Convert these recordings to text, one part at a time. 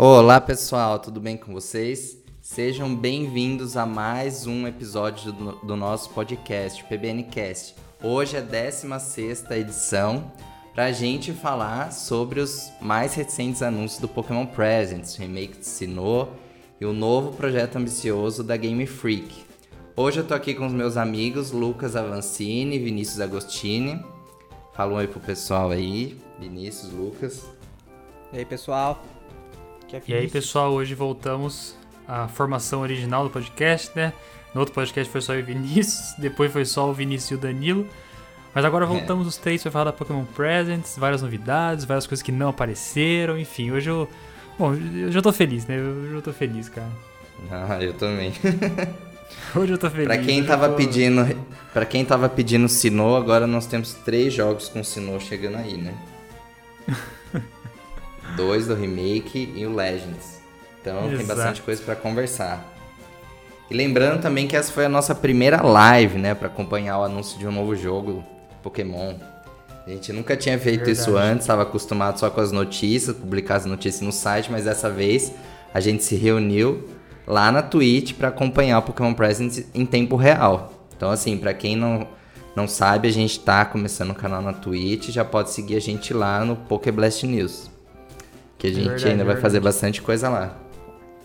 Olá pessoal, tudo bem com vocês? Sejam bem-vindos a mais um episódio do, do nosso podcast, PBNcast. Hoje é a 16 edição para a gente falar sobre os mais recentes anúncios do Pokémon Presents, o remake de Sinnoh e o novo projeto ambicioso da Game Freak. Hoje eu tô aqui com os meus amigos Lucas Avancini e Vinícius Agostini. Fala um oi pro pessoal aí, Vinícius, Lucas. E aí, pessoal? É e aí, pessoal, hoje voltamos à formação original do podcast, né? No outro podcast foi só o Vinícius, depois foi só o Vinícius e o Danilo. Mas agora é. voltamos é. os três para falar da Pokémon Presents, várias novidades, várias coisas que não apareceram, enfim, hoje eu. Bom, eu já tô feliz, né? Eu já tô feliz, cara. Ah, eu também. Hoje eu tô feliz. Pra quem tava tô... pedindo, para quem tava pedindo Sinnoh, agora nós temos três jogos com Sinnoh chegando aí, né? Dois do remake e o Legends. Então Exato. tem bastante coisa para conversar. E lembrando também que essa foi a nossa primeira live, né, para acompanhar o anúncio de um novo jogo Pokémon. A gente nunca tinha feito Verdade. isso antes, estava acostumado só com as notícias, publicar as notícias no site, mas dessa vez a gente se reuniu lá na Twitch para acompanhar o Pokémon Presents em tempo real. Então, assim, para quem não, não sabe, a gente tá começando o canal na Twitch, já pode seguir a gente lá no Pokéblast News. Que a gente verdade, ainda vai fazer bastante coisa lá.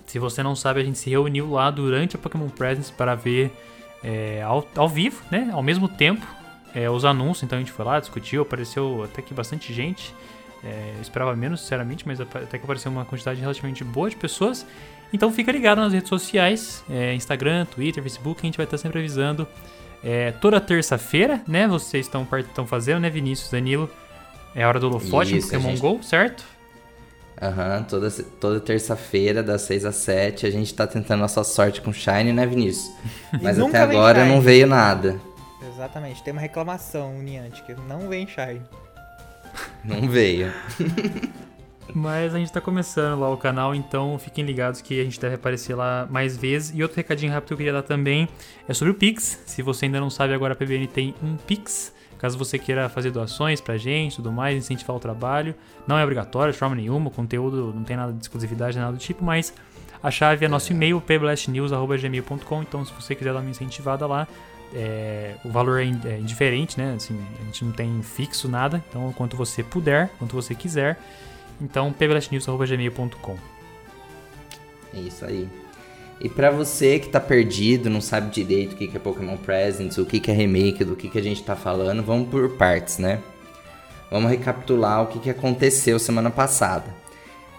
Se você não sabe, a gente se reuniu lá durante a Pokémon Presents para ver é, ao, ao vivo, né? Ao mesmo tempo, é, os anúncios. Então a gente foi lá, discutiu, apareceu até que bastante gente. É, esperava menos, sinceramente, mas até que apareceu uma quantidade relativamente boa de pessoas. Então fica ligado nas redes sociais, é, Instagram, Twitter, Facebook, a gente vai estar sempre avisando. É, toda terça-feira, né? Vocês estão fazendo, né, Vinícius, Danilo? É a hora do holofote Isso, Pokémon gente... GO, certo? Aham, uhum, toda, toda terça-feira, das 6 às 7, a gente tá tentando nossa sorte com Shine, né, Vinícius? Mas até agora não veio nada. Exatamente, tem uma reclamação, Niantic, que não vem Shine. Não veio. Mas a gente tá começando lá o canal, então fiquem ligados que a gente deve aparecer lá mais vezes. E outro recadinho rápido que eu queria dar também é sobre o Pix. Se você ainda não sabe, agora a PBN tem um Pix. Caso você queira fazer doações pra gente tudo mais, incentivar o trabalho. Não é obrigatório de forma nenhuma, o conteúdo não tem nada de exclusividade, nada do tipo, mas a chave é nosso e-mail, pblastnews.gmail.com. Então, se você quiser dar uma incentivada lá, é, o valor é, é indiferente, né? Assim, a gente não tem fixo nada. Então, quanto você puder, quanto você quiser. Então, pblastnews.gmail.com. É isso aí. E para você que tá perdido, não sabe direito o que é Pokémon Presents, o que é remake, do que a gente tá falando, vamos por partes, né? Vamos recapitular o que aconteceu semana passada.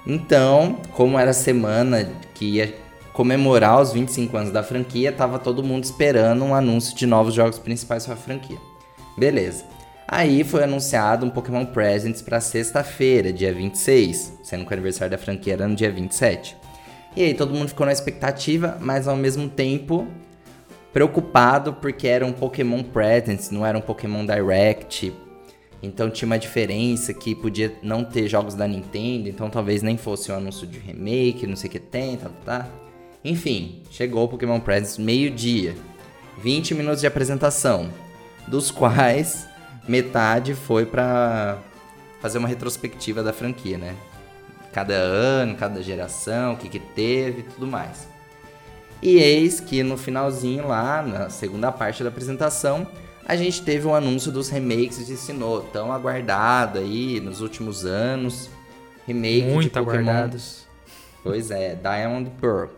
Então, como era a semana que ia comemorar os 25 anos da franquia, tava todo mundo esperando um anúncio de novos jogos principais para a franquia. Beleza. Aí foi anunciado um Pokémon Presents para sexta-feira, dia 26, sendo que o aniversário da franquia era no dia 27. E aí todo mundo ficou na expectativa, mas ao mesmo tempo preocupado porque era um Pokémon Presents, não era um Pokémon Direct. Então tinha uma diferença que podia não ter jogos da Nintendo, então talvez nem fosse um anúncio de remake, não sei o que tem, tá, tá. Enfim, chegou o Pokémon Presents meio-dia. 20 minutos de apresentação, dos quais metade foi para fazer uma retrospectiva da franquia, né? Cada ano, cada geração, o que, que teve e tudo mais. E eis que no finalzinho lá, na segunda parte da apresentação, a gente teve o um anúncio dos remakes de Sinnoh, tão aguardado aí nos últimos anos. Remake Muito de Pokémon. aguardados. Pois é, Diamond Pearl.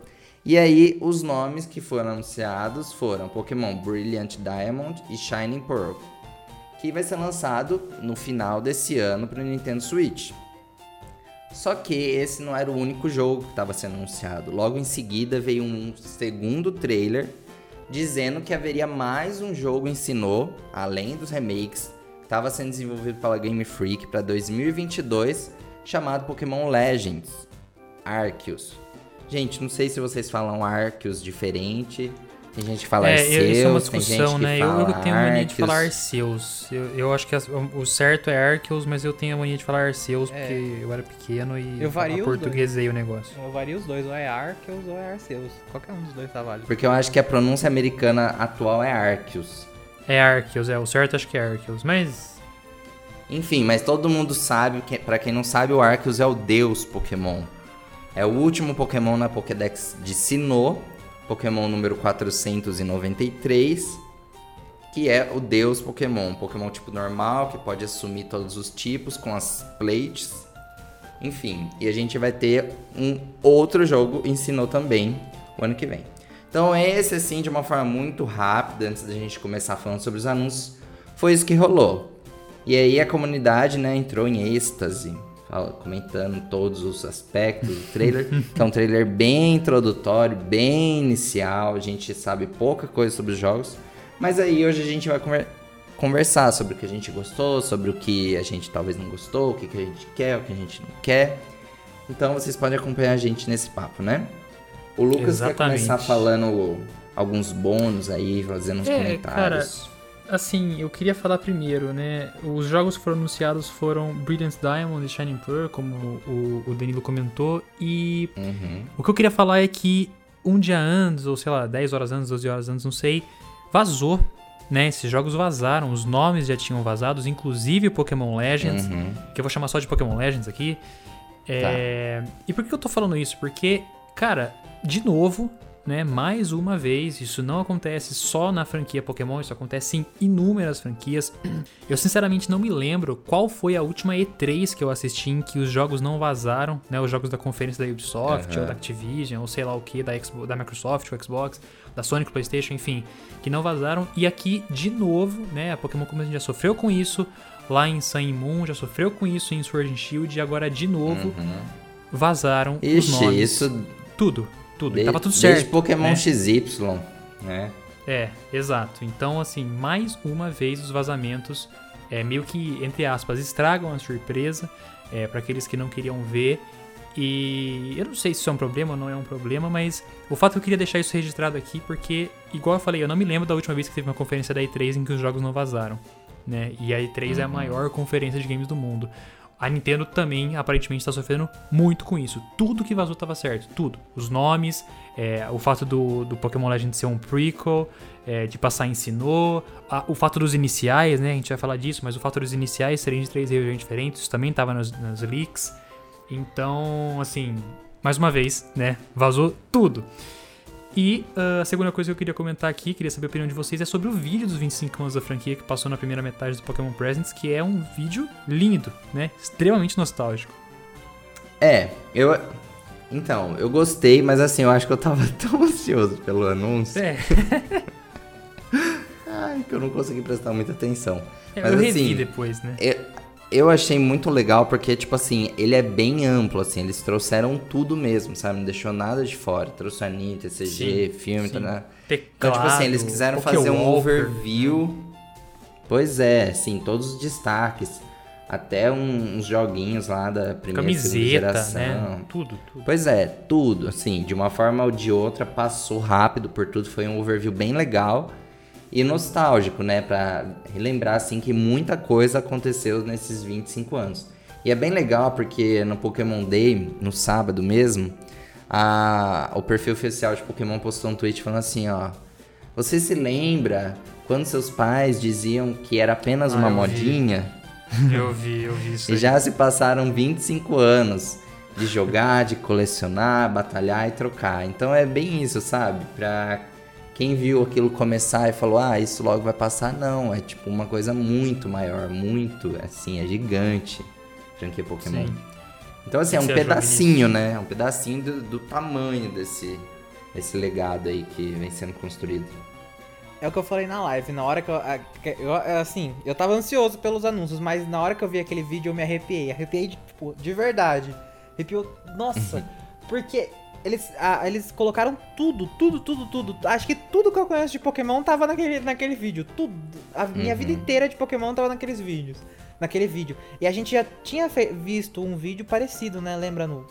E aí, os nomes que foram anunciados foram Pokémon Brilliant Diamond e Shining Pearl que vai ser lançado no final desse ano para o Nintendo Switch. Só que esse não era o único jogo que estava sendo anunciado. Logo em seguida veio um segundo trailer dizendo que haveria mais um jogo em Sinnoh, além dos remakes, estava sendo desenvolvido pela Game Freak para 2022, chamado Pokémon Legends Arceus. Gente, não sei se vocês falam Arceus diferente tem gente que fala é, Arceus, isso é uma discussão, né? Eu, eu, tenho a mania de falar Arceus. Eu, eu acho que o certo é Arceus, mas eu tenho a mania de falar Arceus é. porque eu era pequeno e eu vario portuguesei o negócio. Eu vario os dois, ou é Arceus ou é Arceus. Qualquer um dos dois tá válido. Porque eu acho que a pronúncia americana atual é Arceus. É Arceus, é. O certo acho que é Arceus, mas... Enfim, mas todo mundo sabe, que, para quem não sabe, o Arceus é o deus Pokémon. É o último Pokémon na Pokédex de Sinnoh, Pokémon número 493, que é o Deus Pokémon. Pokémon tipo normal, que pode assumir todos os tipos com as plates. Enfim, e a gente vai ter um outro jogo em Sinnoh também o ano que vem. Então esse assim, de uma forma muito rápida, antes da gente começar falando sobre os anúncios, foi isso que rolou. E aí a comunidade, né, entrou em êxtase, comentando todos os aspectos do trailer, que é um trailer bem introdutório, bem inicial, a gente sabe pouca coisa sobre os jogos, mas aí hoje a gente vai conver conversar sobre o que a gente gostou, sobre o que a gente talvez não gostou, o que, que a gente quer, o que a gente não quer. Então vocês podem acompanhar a gente nesse papo, né? O Lucas Exatamente. quer começar falando alguns bônus aí, fazendo uns É, comentários. Assim, eu queria falar primeiro, né? Os jogos que foram anunciados foram Brilliant Diamond e Shining Pearl, como o, o Danilo comentou. E Uhum. o que eu queria falar é que um dia antes, ou sei lá, 10 horas antes, 12 horas antes, não sei, vazou, né? Esses jogos vazaram, os nomes já tinham vazados, inclusive o Pokémon Legends, Uhum. que eu vou chamar só de Pokémon Legends aqui. É, E por que eu tô falando isso? Porque, cara, de novo, né, mais uma vez, isso não acontece só na franquia Pokémon, isso acontece em inúmeras franquias. Eu sinceramente não me lembro qual foi a última E3 que eu assisti em que os jogos não vazaram, né, os jogos da conferência da Ubisoft, Aham. ou da Activision, ou sei lá o que, da, Xbox, da Microsoft, ou Xbox, da Sonic, PlayStation, enfim, que não vazaram. E aqui, de novo, né, a Pokémon Company já sofreu com isso, lá em Sun Moon, já sofreu com isso em Sword and Shield, e agora, de novo, Uhum. vazaram os Ixi, nomes. isso Tudo, tudo. De- tava tudo desde certo. Pokémon né? XY, né? É, exato. Então, assim, mais uma vez os vazamentos é, meio que, entre aspas, estragam a surpresa é, para aqueles que não queriam ver. E eu não sei se isso é um problema ou não é um problema, mas o fato é que eu queria deixar isso registrado aqui, porque, igual eu falei, eu não me lembro da última vez que teve uma conferência da E3 em que os jogos não vazaram. Né? E a E3 é a maior conferência de games do mundo. A Nintendo também, aparentemente, está sofrendo muito com isso. Tudo que vazou estava certo, tudo. Os nomes, é, o fato do, do Pokémon Legend ser um prequel, é, de passar em Sinnoh, a- o fato dos iniciais, né? A gente vai falar disso, mas o fato dos iniciais serem de três regiões diferentes, isso também estava nas, nas leaks. Então, assim, mais uma vez, né? Vazou tudo. E ah, a segunda coisa que eu queria comentar aqui, queria saber a opinião de vocês, é sobre o vídeo dos 25 anos da franquia que passou na primeira metade do Pokémon Presents, que é um vídeo lindo, né? Extremamente nostálgico. É, eu. Então, eu gostei, mas assim, eu acho que eu tava tão ansioso pelo anúncio. É, Ai, que eu não consegui prestar muita atenção. eu Mas, revi assim, depois, né? Eu, eu achei muito legal porque, tipo assim, ele é bem amplo, assim, eles trouxeram tudo mesmo, sabe? Não deixou nada de fora. Trouxe anime, TCG, Sim, filme, sim. tá, né? Teclado, Então, tipo assim, eles quiseram fazer um overview. Pois é, assim, todos os destaques. Até um- uns joguinhos lá da primeira Camiseta, geração. né? Tudo, tudo. Pois é, tudo, assim, de uma forma ou de outra, passou rápido por tudo, foi um overview bem legal e nostálgico, né, Pra relembrar, assim, que muita coisa aconteceu nesses 25 anos. E é bem legal porque no Pokémon Day, no sábado mesmo, a, o perfil oficial de Pokémon postou um tweet falando assim, ó, você se lembra quando seus pais diziam que era apenas Ah, uma eu vi. modinha? Eu vi, eu vi isso. E já se passaram 25 anos de jogar, de colecionar, batalhar e trocar. Então é bem isso, sabe? Pra quem viu aquilo começar e falou, ah, isso logo vai passar, não. É tipo uma coisa muito maior, muito, assim, é gigante. Franquia Pokémon. Sim. Então, assim, é um pedacinho, né? É um pedacinho do, do tamanho desse, desse legado aí que vem sendo construído. É o que eu falei na live, na hora que eu, a- eu. Assim, eu tava ansioso pelos anúncios, mas na hora que eu vi aquele vídeo eu me arrepiei. Arrepiei, de, tipo, de verdade. Arrepiou. Nossa! porque eles, ah, eles colocaram tudo, tudo, tudo, tudo. Acho que tudo que eu conheço de Pokémon tava naquele, naquele vídeo. Tudo. A minha Uhum. vida inteira de Pokémon tava naqueles vídeos. Naquele vídeo. E a gente já tinha visto um vídeo parecido, né? Lembra no.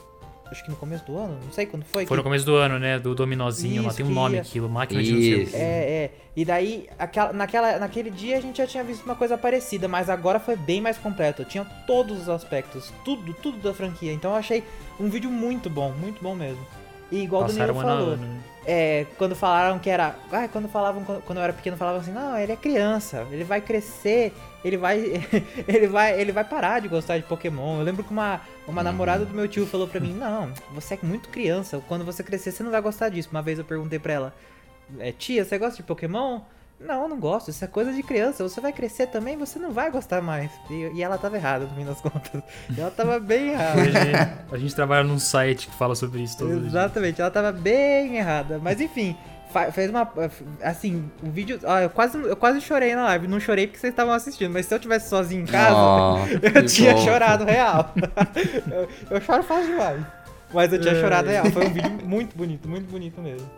Acho que no começo do ano? Não sei quando foi. Foi no que- começo do ano, né? Do dominozinho lá, Isso, tem um nome ia- aquilo, máquina de não sei o Isso. quê. É, é. E daí, aquela, naquela, naquele dia a gente já tinha visto uma coisa parecida, mas agora foi bem mais completo. Tinha todos os aspectos, tudo, tudo da franquia. Então eu achei um vídeo muito bom, muito bom mesmo. E igual o Passaram Danilo falou. ano. né? É, quando falaram que era. Ah, quando falavam, quando quando eu era pequeno, falavam assim, não, ele é criança, ele vai crescer, ele vai. ele vai. Ele vai parar de gostar de Pokémon. Eu lembro que uma, uma namorada do meu tio falou pra mim, não, você é muito criança, quando você crescer, você não vai gostar disso. Uma vez eu perguntei pra ela, é, tia, você gosta de Pokémon? Não, eu não gosto, isso é coisa de criança. Você vai crescer também, você não vai gostar mais. E, e ela tava errada, no fim das contas. Ela tava bem errada. A gente trabalha num site que fala sobre isso todo dia. Exatamente, ela tava bem errada. Mas enfim, fez uma. Assim, o vídeo. Ó, eu quase, eu quase chorei na live. Não chorei porque vocês estavam assistindo, mas se eu tivesse sozinho em casa, Oh, eu tinha bom. chorado real. eu, eu choro fácil demais. Mas eu tinha É. chorado real. Foi um vídeo muito bonito, muito bonito mesmo.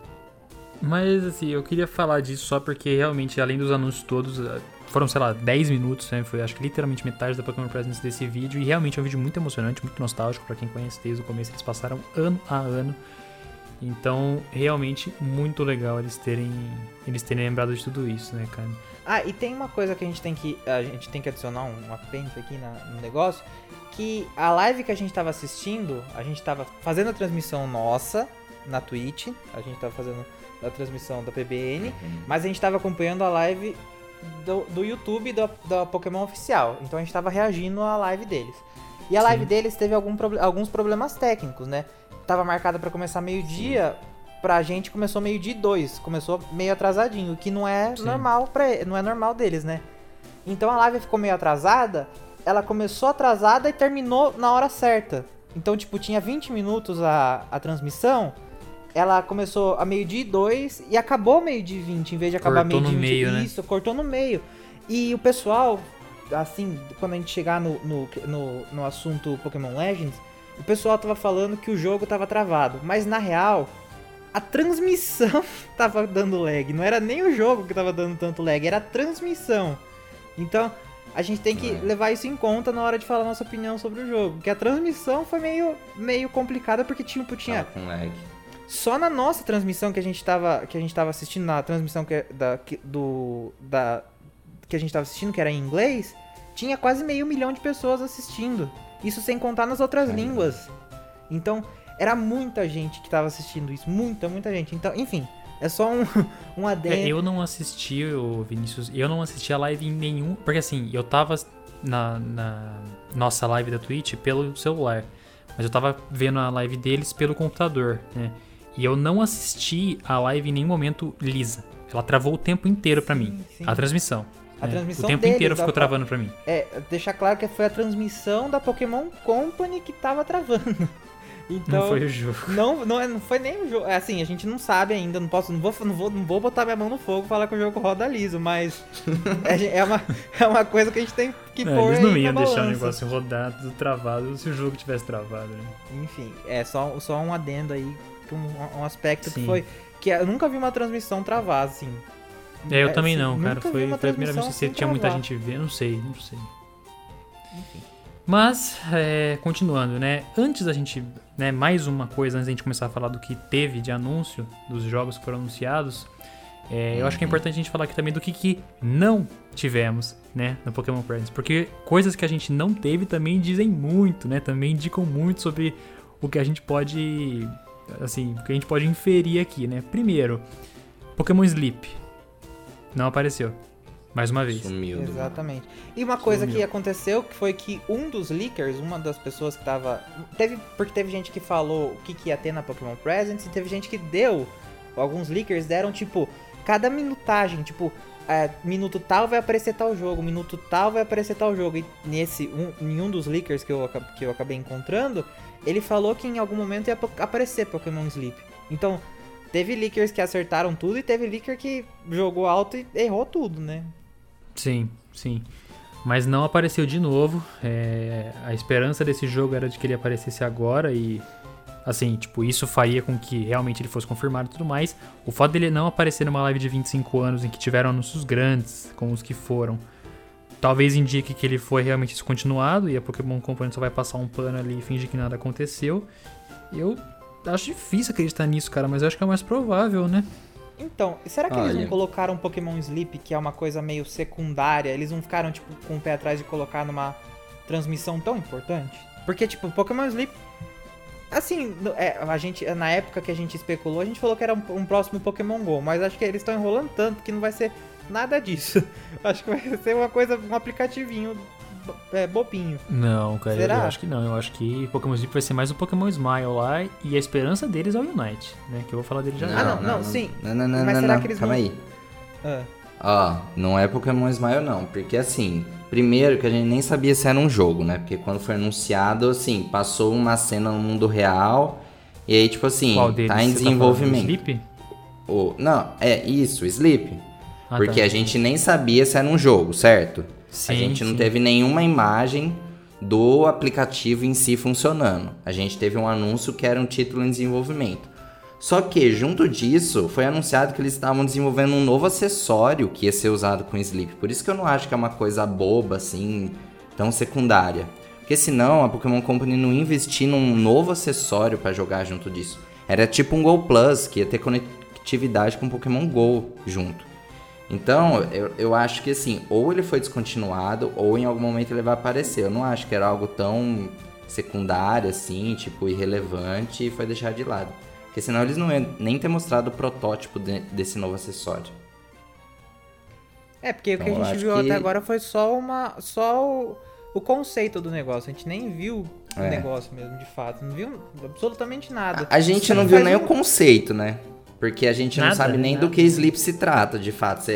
Mas assim, eu queria falar disso só porque realmente, além dos anúncios todos, eh, foram, sei lá, 10 minutos, né? Foi acho que literalmente metade da Pokémon Presents desse vídeo. E realmente é um vídeo muito emocionante, muito nostálgico pra quem conhece desde o começo. Eles passaram ano a ano. Então, realmente, muito legal eles terem, eles terem lembrado de tudo isso, né, cara? Ah, e tem uma coisa que a gente tem que, a gente tem que adicionar um apêndice aqui na- no negócio, que a live que a gente tava assistindo, a gente tava fazendo a transmissão nossa na Twitch, a gente tava fazendo a transmissão da PBN, mas a gente tava acompanhando a live do, do YouTube da, da Pokémon Oficial, então a gente tava reagindo à live deles. E a live Sim. deles teve algum, alguns problemas técnicos, né? Tava marcada pra começar meio-dia, pra gente começou meio-dia e dois, começou meio atrasadinho, o que não é Sim. normal para não é normal deles, né? Então a live ficou meio atrasada, ela começou atrasada e terminou na hora certa. Então, tipo, tinha 20 minutos a, a transmissão, ela começou a meio-dia e dois e acabou meio-dia e 20, em vez de acabar Cortou meio-dia no e 20. meio, né? Isso, cortou no meio. E o pessoal, assim, quando a gente chegar no, no, no, no assunto Pokémon Legends, o pessoal tava falando que o jogo tava travado. Mas na real, a transmissão tava dando lag. Não era nem o jogo que tava dando tanto lag, era a transmissão. Então, a gente tem que É. levar isso em conta na hora de falar nossa opinião sobre o jogo. Que a transmissão foi meio, meio complicada porque tipo, tinha Tava com lag. só na nossa transmissão que a gente tava, que a gente tava assistindo, na transmissão que, da, que, do, da, que a gente tava assistindo, que era em inglês, tinha quase meio milhão de pessoas assistindo. Isso sem contar nas outras Caramba. línguas. Então, era muita gente que tava assistindo isso. Muita, muita gente. Então, enfim, é só um, um É, adendo. eu não assisti, o Vinícius, eu não assisti a live em nenhum. Porque assim, eu tava na, na nossa live da Twitch pelo celular. Mas eu tava vendo a live deles pelo computador, né? E eu não assisti a live em nenhum momento lisa. Ela travou o tempo inteiro pra mim. sim. A transmissão. A né? transmissão O tempo deles, inteiro ficou travando pra mim. É, deixar claro que foi a transmissão da Pokémon Company que tava travando. Então, Não foi o jogo. Não, não, é- não foi nem o jogo. É assim, a gente não sabe ainda. Não posso, não vou, não vou, não vou botar minha mão no fogo e falar que o jogo roda liso, mas é, é uma, é uma coisa que a gente tem que É, pôr eles não iam deixar o balança. negócio rodar tudo travado se o jogo tivesse travado, né? Enfim, é só, só um adendo aí, que um, um aspecto que Sim. foi que eu nunca vi uma transmissão travar assim. É, eu É, também assim, não, cara. Foi, foi a primeira vez que assim tinha muita gente vendo. Não sei, não sei. Enfim. Mas, é, continuando, né? Antes da gente. Né, mais uma coisa antes da gente começar a falar do que teve de anúncio dos jogos que foram anunciados. é, Eu acho que é Uhum. importante a gente falar aqui também do que, que não tivemos, né, no Pokémon Presents. Porque coisas que a gente não teve também dizem muito, né? Também indicam muito sobre o que a gente pode. Assim, o que a gente pode inferir aqui, né? Primeiro, Pokémon Sleep. Não apareceu. Mais uma vez. Sumiu. Exatamente. E uma coisa Sumiu. que aconteceu que foi que um dos leakers, uma das pessoas que tava. Teve, porque teve gente que falou o que, que ia ter na Pokémon Presents e teve gente que deu. Alguns leakers deram, tipo, cada minutagem, tipo, é, minuto tal vai aparecer tal jogo, minuto tal vai aparecer tal jogo. E nesse, um, em um dos leakers que eu, que eu acabei encontrando, ele falou que em algum momento ia aparecer Pokémon Sleep. Então, teve leakers que acertaram tudo e teve leaker que jogou alto e errou tudo, né? Sim, sim. Mas não apareceu de novo. É, a esperança desse jogo era de que ele aparecesse agora e. Assim, tipo, isso faria com que realmente ele fosse confirmado e tudo mais. O fato dele não aparecer numa live de 25 anos em que tiveram anúncios grandes, como os que foram, talvez indique que ele foi realmente descontinuado e a Pokémon Company só vai passar um pano ali e fingir que nada aconteceu. Eu acho difícil acreditar nisso, cara, mas eu acho que é o mais provável, né? Então, será que eles não Olha. colocaram Pokémon Sleep, que é uma coisa meio secundária? Eles não ficaram, tipo, com o pé atrás de colocar numa transmissão tão importante? Porque, tipo, Pokémon Sleep Assim, é, a gente, na época que a gente especulou, a gente falou que era um, um próximo Pokémon GO, mas acho que eles estão enrolando tanto que não vai ser nada disso. acho que vai ser uma coisa, um aplicativinho é, bobinho. Não, cara, eu- Será? eu acho que não. Eu acho que Pokémon Sleep vai ser mais o Pokémon Smile lá e a esperança deles é o Unite, né? Que eu vou falar dele já Ah, já. não, não, sim. Não, não, não, Mas não, será não. que eles Calma vão- aí. Ah, Ó, não é Pokémon Smile não, porque assim, primeiro que a gente nem sabia se era um jogo, né? Porque quando foi anunciado, assim, passou uma cena no mundo real e aí, tipo assim, Qual deles? tá em Você desenvolvimento. do Sleep? O- não, é isso, Sleep. Ah, porque tá. a gente nem sabia se era um jogo, certo? Sim, a gente não sim. teve nenhuma imagem do aplicativo em si funcionando. A gente teve um anúncio que era um título em desenvolvimento. Só que, junto disso, foi anunciado que eles estavam desenvolvendo um novo acessório que ia ser usado com Sleep. Por isso que eu não acho que é uma coisa boba, assim, tão secundária. Porque senão a Pokémon Company não ia investir num novo acessório pra jogar junto disso. Era tipo um Go Plus, que ia ter conectividade com Pokémon Go junto. Então, eu, eu acho que assim, ou ele foi descontinuado, ou em algum momento ele vai aparecer. Eu não acho que era algo tão secundário assim, tipo, irrelevante e foi deixado de lado. Porque senão eles não iam nem ter mostrado o protótipo de- desse novo acessório. É, porque o que Então, a gente viu que- até agora foi só uma. só o, o conceito do negócio. A gente nem viu o É. negócio mesmo, de fato. Não viu absolutamente nada. A, a gente não aí viu nem um- o conceito, né? Porque a gente não Nada, sabe nem do nada. que sleep se trata, de fato.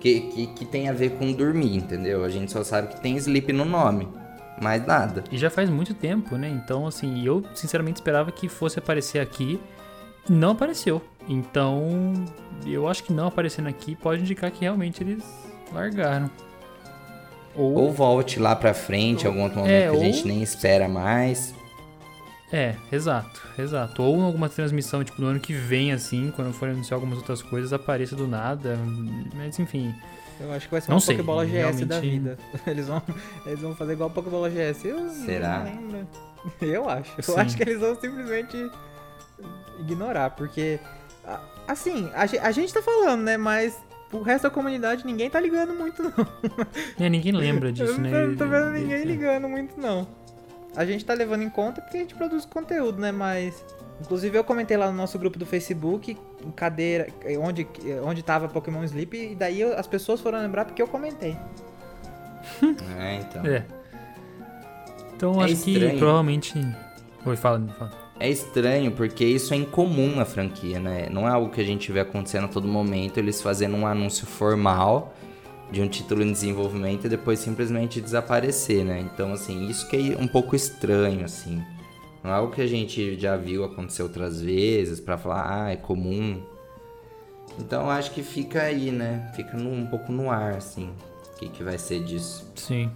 Que, que, que tem a ver com dormir, entendeu? A gente só sabe que tem sleep no nome. Mais nada. E já faz muito tempo, né? Então, assim, eu sinceramente esperava que fosse aparecer aqui. Não apareceu. Então, eu acho que não aparecendo aqui pode indicar que realmente eles largaram. Ou, Ou volte lá pra frente, algum outro momento É, que a gente ou- nem espera mais. É, exato, exato. Ou em alguma transmissão, tipo, no ano que vem, assim, quando forem anunciar algumas outras coisas, apareça do nada. Mas enfim. Eu acho que vai ser Não uma sei, Pokébola GS da realmente- vida. Eles vão, eles vão fazer igual a Pokébola GS. Eu Será? não lembro. Eu acho. Eu Sim. acho que eles vão simplesmente ignorar, porque. Assim, a, a gente tá falando, né? Mas o resto da comunidade ninguém tá ligando muito, não. É, ninguém lembra disso, eu né? não tô, vendo ninguém e- ligando muito, não. A gente tá levando em conta porque a gente produz conteúdo, né? Mas. Inclusive eu comentei lá no nosso grupo do Facebook, cadeira, onde, onde tava Pokémon Sleep, e daí eu- as pessoas foram lembrar porque eu comentei. É, então. É. Então É acho que estranho. provavelmente. Oi, fala, fala. É estranho porque isso é incomum na franquia, né? Não é algo que a gente vê acontecendo a todo momento, eles fazendo um anúncio formal de um título em desenvolvimento e depois simplesmente desaparecer, né? Então, assim, isso que é um pouco estranho, assim. Não é algo que a gente já viu acontecer outras vezes pra falar, ah, é comum. Então, acho que fica aí, né? Fica no- um pouco no ar, assim, o que, que vai ser disso. Sim.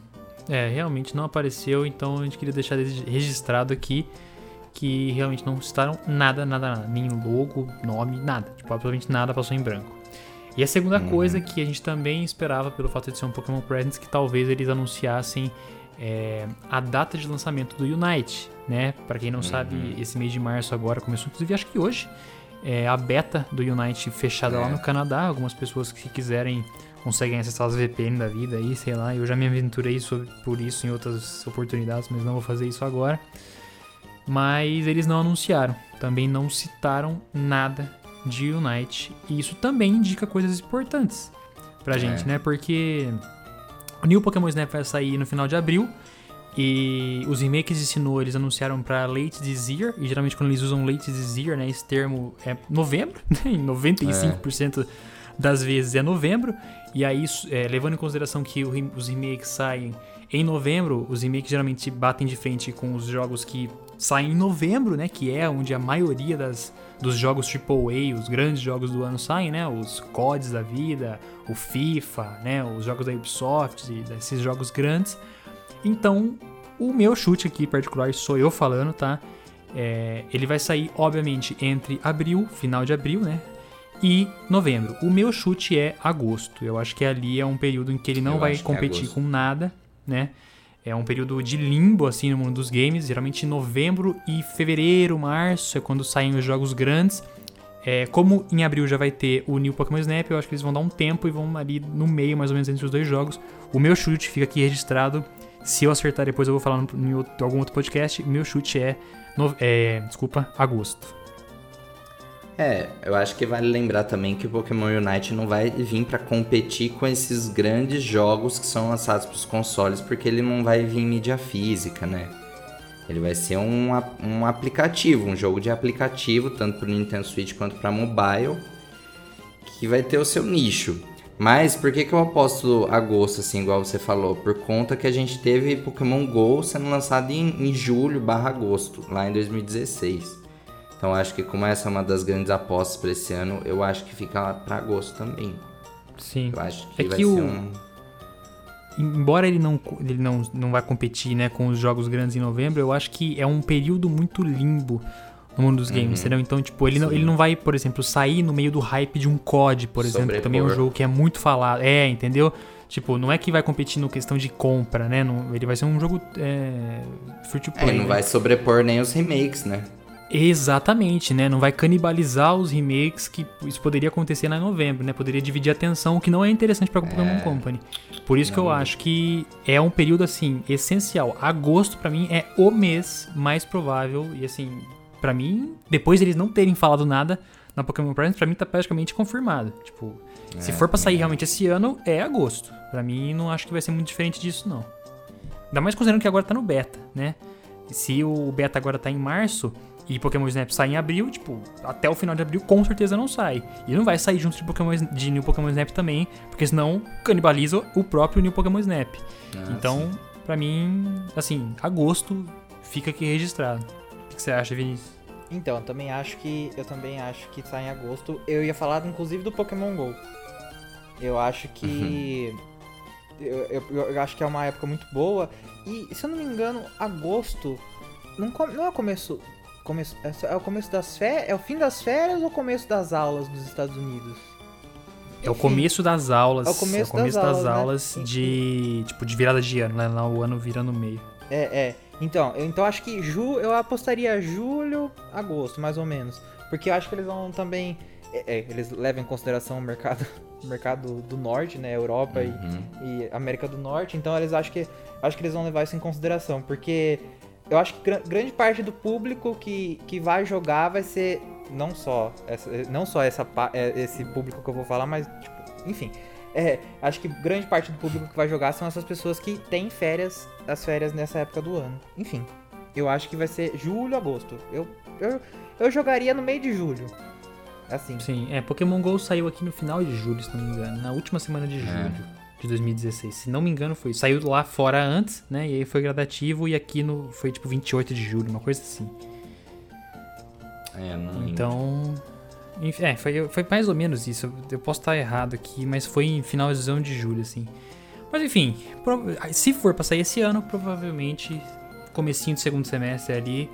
É, realmente não apareceu, então a gente queria deixar regi- registrado aqui que realmente não citaram nada, nada, nada. Nem logo, nome, nada. Tipo, absolutamente nada passou em branco. E a segunda coisa que a gente também esperava, pelo fato de ser um Pokémon Presents, que talvez eles anunciassem é, a data de lançamento do Unite, né? Pra quem não sabe, esse mês de março agora começou, inclusive acho que hoje, é a beta do Unite fechada lá É. no Canadá. Algumas pessoas que quiserem conseguem acessar as VPN da vida aí, sei lá. Eu já me aventurei sobre, por isso em outras oportunidades, mas não vou fazer isso agora. Mas eles não anunciaram, também não citaram nada de Unite. E isso também indica coisas importantes pra gente, É. né? Porque o New Pokémon Snap vai sair no final de abril. E os remakes de Sinnoh eles anunciaram pra late this year. E geralmente quando eles usam late this year, né? Esse termo é novembro, né? Em 95% das vezes é novembro. E aí, é, levando em consideração que o os remakes saem em novembro, os remakes geralmente batem de frente com os jogos que saem em novembro, né? Que é onde a maioria das, dos jogos AAA, os grandes jogos do ano saem, né? Os CODs da vida, o FIFA, né? Os jogos da Ubisoft, e desses jogos grandes. Então, o meu chute aqui particular, sou eu falando, tá? É, ele vai sair, obviamente, entre abril, final de abril, né? E novembro. O meu chute é agosto. Eu acho que ali é um período em que ele não Eu vai é competir agosto. com nada, né? É um período de limbo, assim, no mundo dos games. Geralmente novembro e fevereiro, março é quando saem os jogos grandes. É, como em abril já vai ter o New Pokémon Snap, eu acho que eles vão dar um tempo e vão ali no meio, mais ou menos, entre os dois jogos. O meu chute fica aqui registrado Se eu acertar depois eu vou falar em algum outro podcast. Meu chute é, no, é, desculpa, agosto. É, eu acho que vale lembrar também que o Pokémon Unite não vai vir para competir com esses grandes jogos que são lançados para os consoles, porque ele não vai vir em mídia física, né? Ele vai ser um, um aplicativo, um jogo de aplicativo, tanto para Nintendo Switch quanto para mobile, que vai ter o seu nicho. Mas por que, que eu aposto agosto, assim, igual você falou? Por conta que a gente teve Pokémon GO sendo lançado em, em julho barra agosto, lá em 2016. Então acho que como essa é uma das grandes apostas para esse ano, eu acho que fica lá para agosto também. Sim. Eu acho que é vai que ser o... um... Embora ele não, ele não, não vai competir né, com os jogos grandes em novembro, eu acho que é um período muito limbo no mundo dos games, Uhum. entendeu? Então, tipo, ele não, ele não vai, por exemplo, sair no meio do hype de um COD, por exemplo, que também é um jogo que é muito falado. É, entendeu? Tipo, não é que vai competir no questão de compra, né? Não- ele vai ser um jogo é, free to É, play. não né? vai sobrepor nem os remakes, né? Exatamente, né? Não vai canibalizar os remakes que isso poderia acontecer em novembro, né? Poderia dividir a atenção, o que não é interessante para Pokémon Company. Por isso que eu Não. acho que é um período assim essencial. Agosto pra mim é o mês mais provável e assim, pra mim, depois deles não terem falado nada na Pokémon Presents, pra mim tá praticamente confirmado. Tipo, se É, for pra sair é. realmente esse ano, é agosto. Pra mim não acho que vai ser muito diferente disso não. Ainda mais considerando que agora tá no beta, né? Se o beta agora tá em março e Pokémon Snap sai em abril, tipo, até o final de abril com certeza não sai. E não vai sair junto de, Pokémon, de New Pokémon Snap também, porque senão canibaliza o próprio New Pokémon Snap. Ah, então, pra mim, assim, agosto fica aqui registrado. O que você acha, Vinícius? Então, eu também acho que. Eu também acho que sai em agosto. Eu ia falar, inclusive, do Pokémon GO. Eu acho que. Eu, eu- eu acho que é uma época muito boa. E, se eu não me engano, agosto. Não, não é o começo. Começo é é o começo das férias? É o fim das férias ou o começo das aulas dos Estados Unidos? É o Enfim, começo das aulas. É o começo das das, aulas, né? aulas de. Tipo, de virada de ano, né? Lá o ano vira no meio. É, é. Então, eu, então acho que ju, eu apostaria julho, agosto, mais ou menos. Porque eu acho que eles vão também. é, é, eles levam em consideração o mercado, o mercado do norte, né? Europa e- Uhum. e, América do Norte. Então eles acham que. Acho que eles vão levar isso em consideração. Porque eu acho que gra- grande parte do público que, que vai jogar vai ser não só essa, não só essa, é, esse público que eu vou falar, mas tipo, enfim. É, acho que grande parte do público que vai jogar são essas pessoas que têm férias, as férias nessa época do ano. Enfim, eu acho que vai ser julho, agosto. Eu, eu, eu jogaria no meio de julho. Assim. Sim, é, Pokémon GO saiu aqui no final de julho, se não me engano. Na última semana de julho de 2016. Se não me engano, foi. Saiu lá fora antes, né? E aí foi gradativo e aqui no, foi tipo 28 de julho, uma coisa assim. É, não. Então. enfim, É, foi, foi mais ou menos isso. Eu- posso estar errado aqui, mas foi em finalzão de julho, assim. Mas enfim, se for pra sair esse ano, provavelmente comecinho do segundo semestre ali.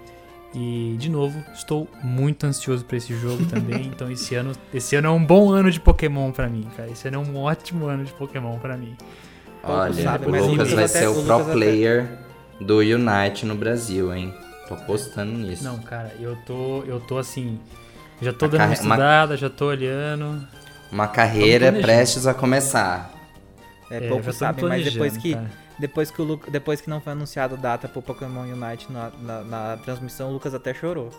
E de novo, estou muito ansioso pra esse jogo também. então esse ano, esse ano é um bom ano de Pokémon pra mim, cara. Esse ano é um ótimo ano de Pokémon pra mim. Olha, sabe, o Lucas vai ser o pro até- player do Unite no Brasil, hein? Tô apostando nisso. Não, cara, eu tô, eu tô assim, já tô A dando uma carre- uma- estudada, já tô olhando. Uma carreira prestes a começar. É, É, poucos já tô sabem, mas depois que, cara. Depois que o Lu- depois que não foi anunciado a data pro Pokémon Unite na, na, na transmissão, o Lucas até chorou.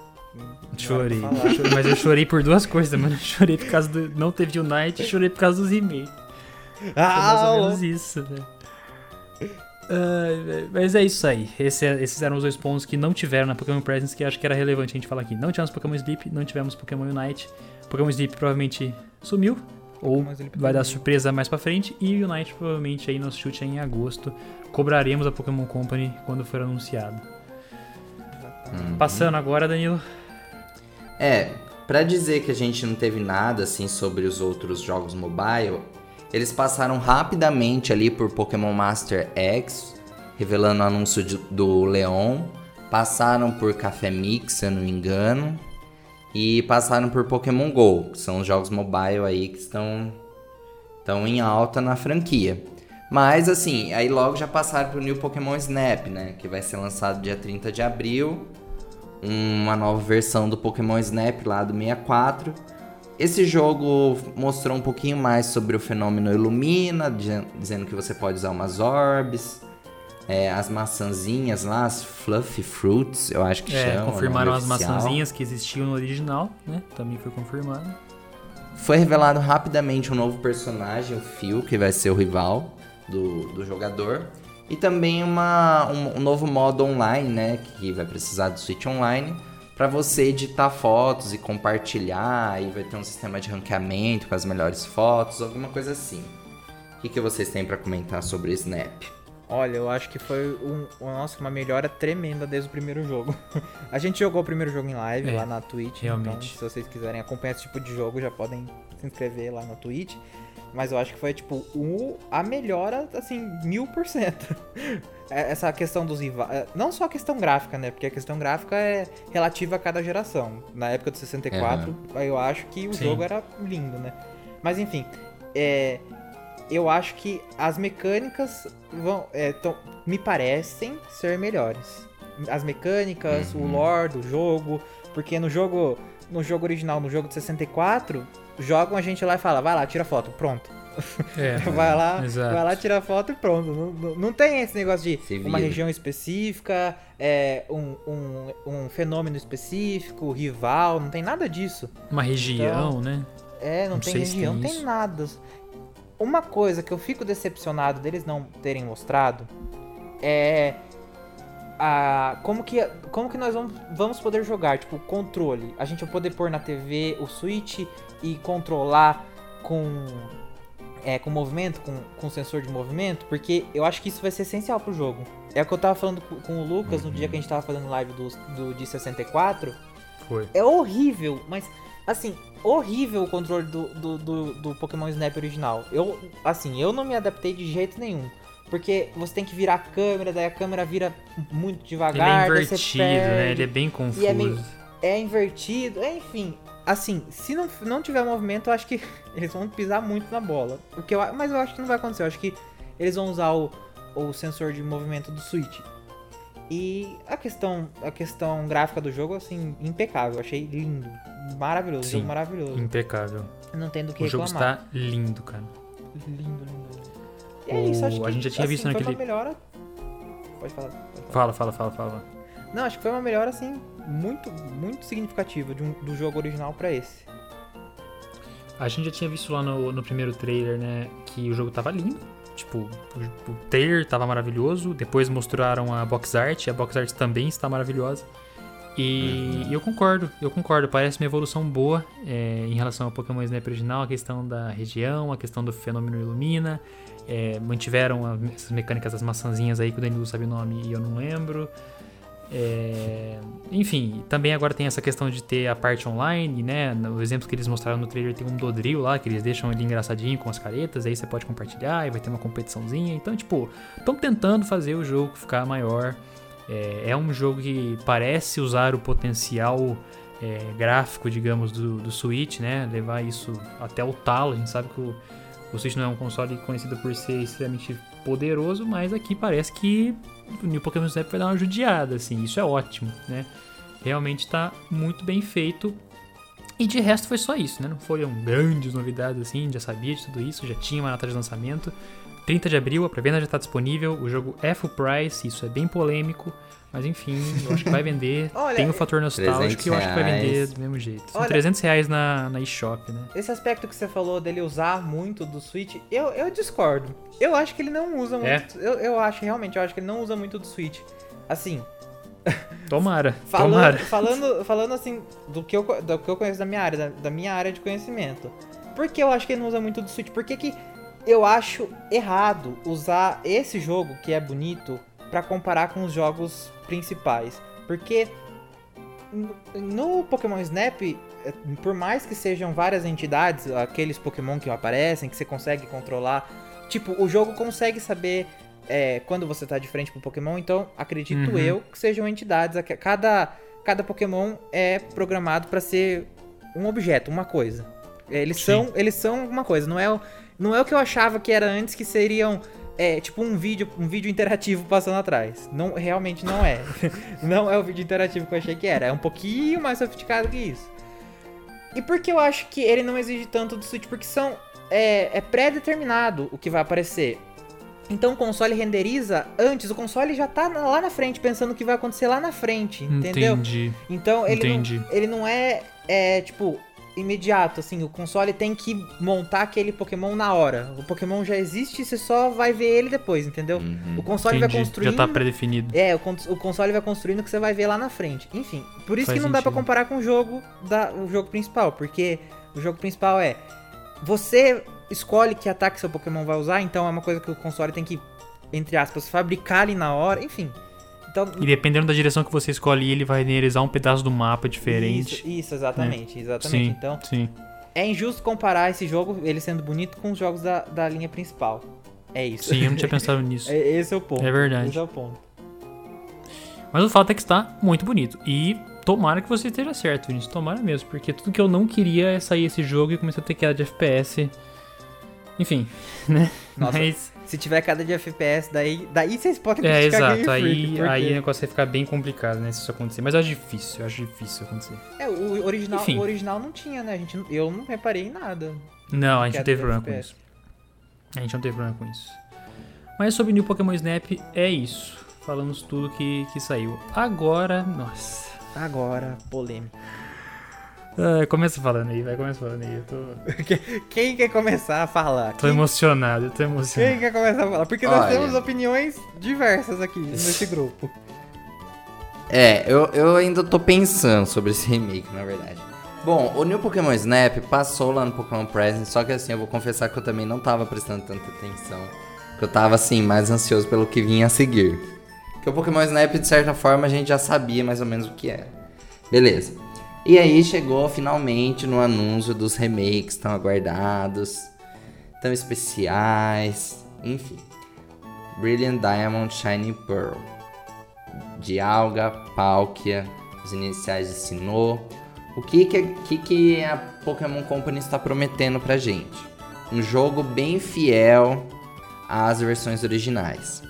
Chorei, mas eu chorei por duas coisas, mano. Eu chorei por causa do. Não teve Unite e chorei por causa dos remakes. Foi mais ou menos isso, né? Velho, mas é isso aí. Esse- esses eram os dois pontos que não tiveram na Pokémon Presence que acho que era relevante a gente falar aqui. Não tivemos Pokémon Sleep, não tivemos Pokémon Unite. Pokémon Sleep provavelmente sumiu. Ou vai dar surpresa mais pra frente. E o Unite provavelmente aí nosso chute é em agosto. Cobraremos a Pokémon Company quando for anunciado. Uhum. Passando agora, Danilo. É, pra dizer que a gente não teve nada assim sobre os outros jogos mobile, eles passaram rapidamente ali por Pokémon Master X, revelando o anúncio de- do Leon, passaram por Café Mix, se eu não me engano, e passaram por Pokémon Go, que são os jogos mobile aí que estão, estão em alta na franquia. Mas assim, aí logo já passaram pro New Pokémon Snap, né? Que vai ser lançado dia 30 de abril uma nova versão do Pokémon Snap lá do 64. Esse jogo mostrou um pouquinho mais sobre o fenômeno Illumina, dizen- dizendo que você pode usar umas orbes. É, as maçãzinhas lá, as Fluffy Fruits, eu acho que É, o confirmaram as oficial. maçãzinhas que existiam no original, né? Também foi confirmado. Foi revelado rapidamente um novo personagem, o Phil, que vai ser o rival do, do jogador. E também uma, um, um novo modo online, né? Que vai precisar do Switch Online. Pra você editar fotos e compartilhar. Aí vai ter um sistema de ranqueamento com as melhores fotos, alguma coisa assim. O que, que vocês têm pra comentar sobre Snap? Olha, eu acho que foi um, um- nossa, uma melhora tremenda desde o primeiro jogo. a gente jogou o primeiro jogo em live É, lá na Twitch. realmente. Então, se vocês quiserem acompanhar esse tipo de jogo, já podem se inscrever lá na Twitch. Mas eu acho que foi, tipo, o, a melhora, assim, mil por cento. É, Essa questão dos rivais. Não só a questão gráfica, né? Porque a questão gráfica é relativa a cada geração. Na época do 64, eu acho que o Sim. jogo era lindo, né? Mas enfim, é, eu acho que as mecânicas vão, é, tão- me parecem ser melhores. As mecânicas, o lore do jogo, porque no jogo, no jogo original, no jogo de 64, jogam a gente lá e fala, vai lá, tira foto, pronto. É, vai lá, exato. vai lá, tira foto e pronto. Não, não, não tem esse negócio de uma região específica, é, um, um, um fenômeno específico, rival, não tem nada disso. Uma região, Então, né? É, não, Não tem região, não tem nada. Uma coisa que eu fico decepcionado deles não terem mostrado é a como que como que nós vamos, vamos poder jogar, tipo, controle. A gente vai poder pôr na TV o Switch e controlar com é, com movimento, com, com sensor de movimento, porque eu acho que isso vai ser essencial pro jogo. É o que eu tava falando com, o Lucas no dia que a gente tava fazendo live do, do de 64. Foi. É horrível, mas assim, horrível o controle do, do, do, do Pokémon Snap original. Eu, assim, eu não me adaptei de jeito nenhum. Porque você tem que virar a câmera, daí a câmera vira muito Ele é devagar, daí você invertido, né? Ele é bem confuso. É meio- é invertido, é, enfim. Assim, se não, não tiver movimento, eu acho que eles vão pisar muito na bola. O que eu, mas eu acho que não vai acontecer. Eu acho que eles vão usar o, o sensor de movimento do Switch. E a questão, a questão gráfica do jogo, assim, impecável. Achei lindo. Maravilhoso, Sim. jogo maravilhoso. Impecável. Não tem do que O jogo reclamar. está lindo, cara. Lindo, lindo. E é O- isso, acho a que, gente já tinha assim, visto foi naquele- uma melhora... Pode falar. Pode falar. Fala, fala, fala, fala. Não, acho que foi uma melhora, assim, muito, muito significativa de um- do jogo original pra esse. A gente já tinha visto lá no, no primeiro trailer, né, que o jogo tava lindo. Tipo, o, trailer tava maravilhoso. Depois mostraram a box art. A box art também está maravilhosa. E eu concordo, eu concordo. Parece uma evolução boa é, em relação ao Pokémon Snap original. A questão da região, a questão do fenômeno Illumina. É, mantiveram a- essas mecânicas das maçãzinhas aí que o Danilo sabe o nome e eu não lembro. É, enfim, também agora tem essa questão de ter a parte online, né? No exemplo que eles mostraram no trailer tem um Dodril lá, que eles deixam ele engraçadinho com as caretas, aí você pode compartilhar e vai ter uma competiçãozinha. Então, tipo, estão tentando fazer o jogo ficar maior. É, é um jogo que parece usar o potencial é, gráfico, digamos, do, do Switch, né? Levar isso até o talo. A gente sabe que o, o Switch não é um console conhecido por ser extremamente poderoso, mas aqui parece que o New Pokémon Snap vai dar uma judiada, assim. Isso é ótimo, né? Realmente tá muito bem feito. E de resto foi só isso, né? Não foram grandes novidades assim, já sabia de tudo isso, já tinha uma data de lançamento. 30 de abril, a pré-venda já está disponível, o jogo é full price, isso é bem polêmico, mas enfim, eu acho que vai vender. Olha, Tem o fator nostálgico e eu acho que vai 300 vender do mesmo jeito. São Olha- 300 reais na, na eShop, né? Esse aspecto que você falou dele usar muito do Switch, eu, eu discordo. Eu acho que ele não usa É? muito. Eu, eu acho, realmente, eu acho que ele não usa muito do Switch. Assim, Tomara, falando, tomara. falando, falando assim, do que, eu, do que eu conheço da minha área, da, da minha área de conhecimento. Por que eu acho que ele não usa muito do Switch? Por que, que eu acho errado usar esse jogo, que é bonito, pra comparar com os jogos principais? Porque no- Pokémon Snap, por mais que sejam várias entidades, aqueles Pokémon que aparecem, que você consegue controlar, tipo, o jogo consegue saber é, quando você tá de frente pro Pokémon, então acredito Uhum. eu que sejam entidades. Cada, cada Pokémon é programado pra ser um objeto, uma coisa. Eles Sim. são, eles são uma coisa, não é, o- não é o que eu achava que era antes, que seriam é, tipo um vídeo, um vídeo interativo passando atrás. Não, realmente não é. não é o vídeo interativo que eu achei que era. É um pouquinho mais sofisticado que isso. E por que eu acho que ele não exige tanto do Switch? Porque são. É, é pré-determinado o que vai aparecer. Então o console renderiza antes, o console já tá lá na frente, pensando o que vai acontecer lá na frente, entendeu? Entendi. Então ele Entendi. não, ele não é, é, tipo, imediato, assim, o console tem que montar aquele Pokémon na hora. O Pokémon já existe, você só vai ver ele depois, entendeu? Uhum. O console vai Entendi. construindo... Já tá predefinido. É, o, o console vai construindo o que você vai ver lá na frente. Enfim, por isso Faz que não dá pra sentido. comparar com o jogo da, o jogo principal, porque o jogo principal é você escolhe que ataque seu Pokémon vai usar, então é uma coisa que o console tem que entre aspas fabricar ali na hora, enfim. Então E dependendo da direção que você escolhe, ele vai renderizar um pedaço do mapa diferente. Isso, isso, exatamente, exatamente. Sim, Então, sim. é injusto comparar esse jogo, ele sendo bonito, com os jogos da, da linha principal. É isso. Sim, eu não tinha pensado nisso. É- Esse é o ponto. É verdade. Esse é o ponto. Mas o fato é que está muito bonito. E tomara que você esteja certo, Vinícius. Tomara mesmo. Porque tudo que eu não queria é sair esse jogo e começar a ter queda de FPS. Enfim, né? Nossa, Mas. Se tiver cada de FPS, daí, daí vocês podem É, criticar exato. Game Aí, Freak, porque- aí o negócio vai ficar bem complicado, né? Se isso acontecer. Mas eu acho difícil, eu acho difícil acontecer. É, o original, Enfim. o original não tinha, né? A gente, eu não reparei em nada. Não, a gente não teve problema com isso. A gente não teve problema com isso. Mas sobre New Pokémon Snap, é isso. Falamos tudo que, que saiu. Agora, nossa. Agora, polêmica. Ah, começa falando aí, vai, começa falando aí. Eu tô, Quem quer começar a falar? tô Quem, emocionado, eu tô emocionado. quem quer começar a falar? Porque nós Olha. temos opiniões diversas aqui nesse grupo. É, eu, eu ainda tô pensando sobre esse remake, na verdade. Bom, o New Pokémon Snap passou lá no Pokémon Present, só que assim, eu vou confessar que eu também não tava prestando tanta atenção. Que eu tava, assim, mais ansioso pelo que vinha a seguir. Porque o Pokémon Snap, de certa forma, a gente já sabia mais ou menos o que era. Beleza. E aí chegou finalmente no anúncio dos remakes tão aguardados, tão especiais, enfim. Brilliant Diamond Shining Pearl. Dialga, Palkia, os iniciais de Sinnoh. O que que, que que a Pokémon Company está prometendo pra gente? Um jogo bem fiel às versões originais.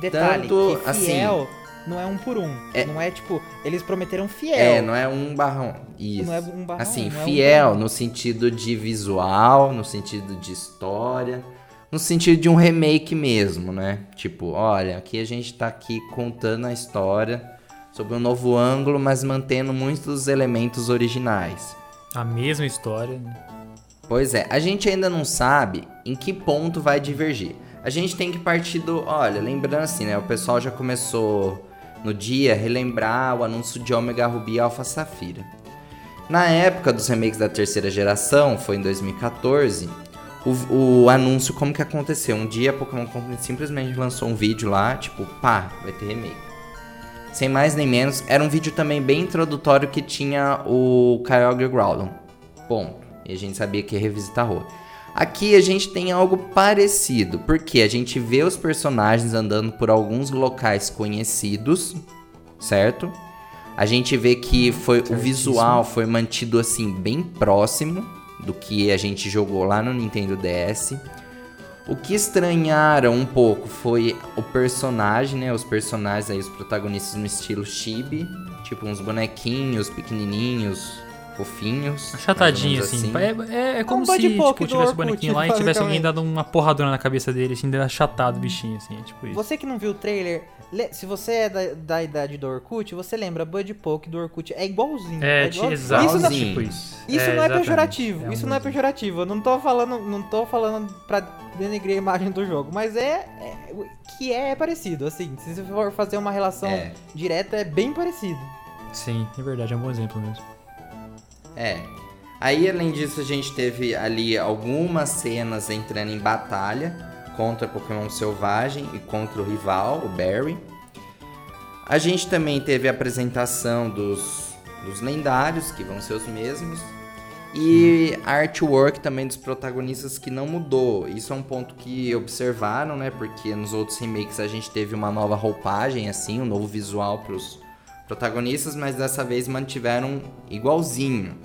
Detalhe, Tanto, que assim, fiel não é um por um. é- Não é tipo, eles prometeram fiel. É, não é um barrão. Isso. Não é um barrão, Assim, não é um fiel no sentido de visual, no sentido de história, no sentido de um remake mesmo, né? Tipo, olha, aqui a gente tá aqui contando a história sob um novo ângulo, mas mantendo muitos dos elementos originais. A mesma história. né? Pois é, a gente ainda não sabe em que ponto vai divergir. A gente tem que partir do. Olha, lembrando assim, né? O pessoal já começou no dia relembrar o anúncio de Omega Ruby Alpha Safira. Na época dos remakes da terceira geração, foi em 2014, o, o anúncio como que aconteceu? Um dia a Pokémon Company simplesmente lançou um vídeo lá, tipo, pá, vai ter remake. Sem mais nem menos, era um vídeo também bem introdutório que tinha o Kyogre e Groudon. Ponto. E a gente sabia que ia revisitar a rua. Aqui a gente tem algo parecido, porque a gente vê os personagens andando por alguns locais conhecidos, certo? A gente vê que foi o visual foi mantido assim bem próximo do que a gente jogou lá no Nintendo DS. O que estranharam um pouco foi o personagem, né? Os personagens aí, os protagonistas no estilo chibi, tipo uns bonequinhos pequenininhos, fofinhos. Achatadinho, ou assim. menos É, é, é como um se tipo, tivesse o bonequinho lá e tivesse alguém basicamente. dado uma porradona na cabeça dele, assim, deu achatado o bichinho, assim. É tipo isso. Você que não viu o trailer, le- se você é da, da idade do Orkut, você lembra Bud Poke do Orkut. É igualzinho. É, igual- exato. Isso não, Igualzinho. tipo isso. isso não é exatamente. pejorativo. um isso não é pejorativo. Eu não tô falando, não tô falando pra denegrir a imagem do jogo, mas é, é- que é, é parecido, assim. Se você for fazer uma relação É. direta, é bem parecido. Sim, é verdade, é um bom exemplo mesmo. É. Aí, além disso, a gente teve ali algumas cenas entrando em batalha contra Pokémon Selvagem e contra o rival, o Barry. A gente também teve a apresentação dos, dos lendários, que vão ser os mesmos. E artwork também dos protagonistas que não mudou. Isso é um ponto que observaram, né? Porque nos outros remakes a gente teve uma nova roupagem, assim, um novo visual para os protagonistas, mas dessa vez mantiveram igualzinho.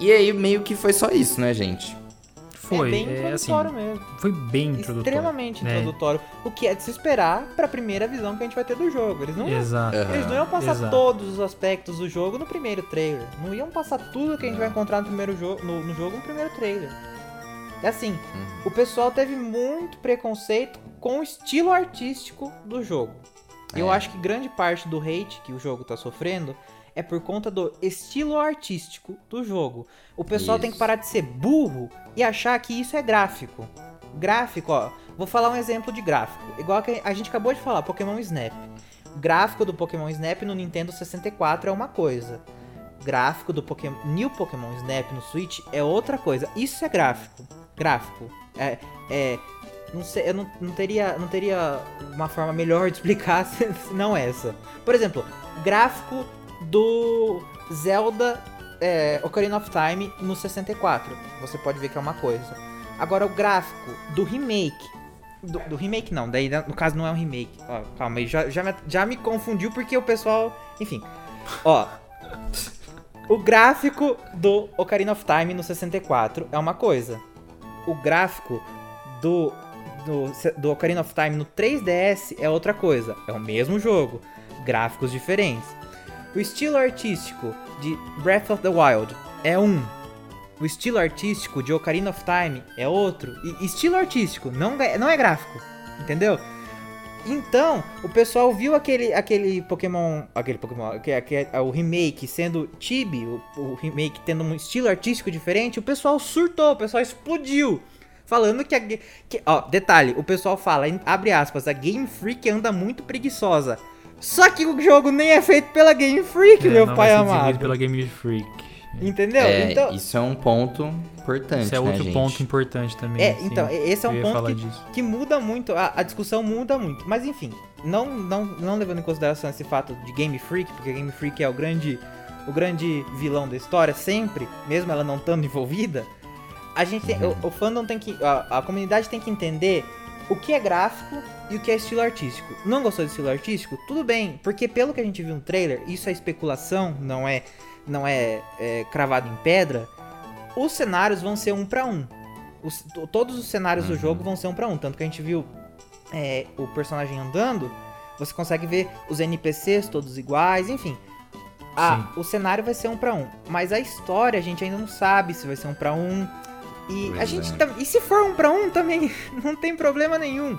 E aí meio que foi só isso, né, gente? Foi, é bem é, assim, introdutório mesmo. foi bem introdutório. Extremamente né? introdutório. O que é de se esperar pra primeira visão que a gente vai ter do jogo. Eles não, iam- Exato. Aham. eles não iam passar Exato. todos os aspectos do jogo no primeiro trailer. Não iam passar tudo que a gente vai encontrar no primeiro jogo, no, no jogo no primeiro trailer. É assim, o pessoal teve muito preconceito com o estilo artístico do jogo. Eu É. acho que grande parte do hate que o jogo tá sofrendo é por conta do estilo artístico do jogo. O pessoal tem que Isso. parar de ser burro e achar que isso é gráfico. Gráfico, ó. Vou falar um exemplo de gráfico. Igual que a gente acabou de falar, Pokémon Snap. Gráfico do Pokémon Snap no Nintendo 64 é uma coisa. Gráfico do Pokémon, New Pokémon Snap no Switch é outra coisa. Isso é gráfico. Gráfico. É, é não sei, eu não, não teria, não teria uma forma melhor de explicar se, não essa. Por exemplo, gráfico do Zelda é, Ocarina of Time no 64. Você pode ver que é uma coisa. Agora o gráfico do remake. Do, do remake não, daí no caso não é um remake. Ó, calma aí, já, já, me, já me confundiu porque o pessoal. Enfim. Ó. O gráfico do Ocarina of Time no 64 é uma coisa. O gráfico do, do, do Ocarina of Time no 3DS é outra coisa. É o mesmo jogo. Gráficos diferentes. O estilo artístico de Breath of the Wild é um. O estilo artístico de Ocarina of Time é outro. E estilo artístico, não, é- não é gráfico. Entendeu? Então, o pessoal viu aquele, aquele Pokémon. Aquele Pokémon. Que, que é o remake sendo Chibi, o, o remake tendo um estilo artístico diferente, o pessoal surtou, o pessoal explodiu. Falando que a. Que, ó, detalhe, o pessoal fala, abre aspas, a Game Freak anda muito preguiçosa. Só que o jogo nem é feito pela Game Freak, É, meu não pai vai ser desenvolvido amado. pela Game Freak. Entendeu? É, então, isso é um ponto importante, Isso é né, outro gente? ponto importante também. É, sim. então, esse é um ponto que, que muda muito, a, a discussão muda muito. Mas enfim, não, não, não levando em consideração esse fato de Game Freak, porque Game Freak é o grande, o grande vilão da história sempre, mesmo ela não estando envolvida, a gente tem, o, o fandom tem que, a, a comunidade tem que entender o que é gráfico e o que é estilo artístico. Não gostou de estilo artístico? Tudo bem, porque pelo que a gente viu no trailer, isso é especulação, não é, não é, é cravado em pedra. Os cenários vão ser um pra um. Os- to- todos os cenários do Uhum. jogo vão ser um pra um. Tanto que a gente viu é, o personagem andando, você consegue ver os NPCs todos iguais, enfim. Ah, o cenário vai ser um pra um. Mas a história a gente ainda não sabe se vai ser um pra um. E a Pois gente é. E se for um pra um também, não tem problema nenhum.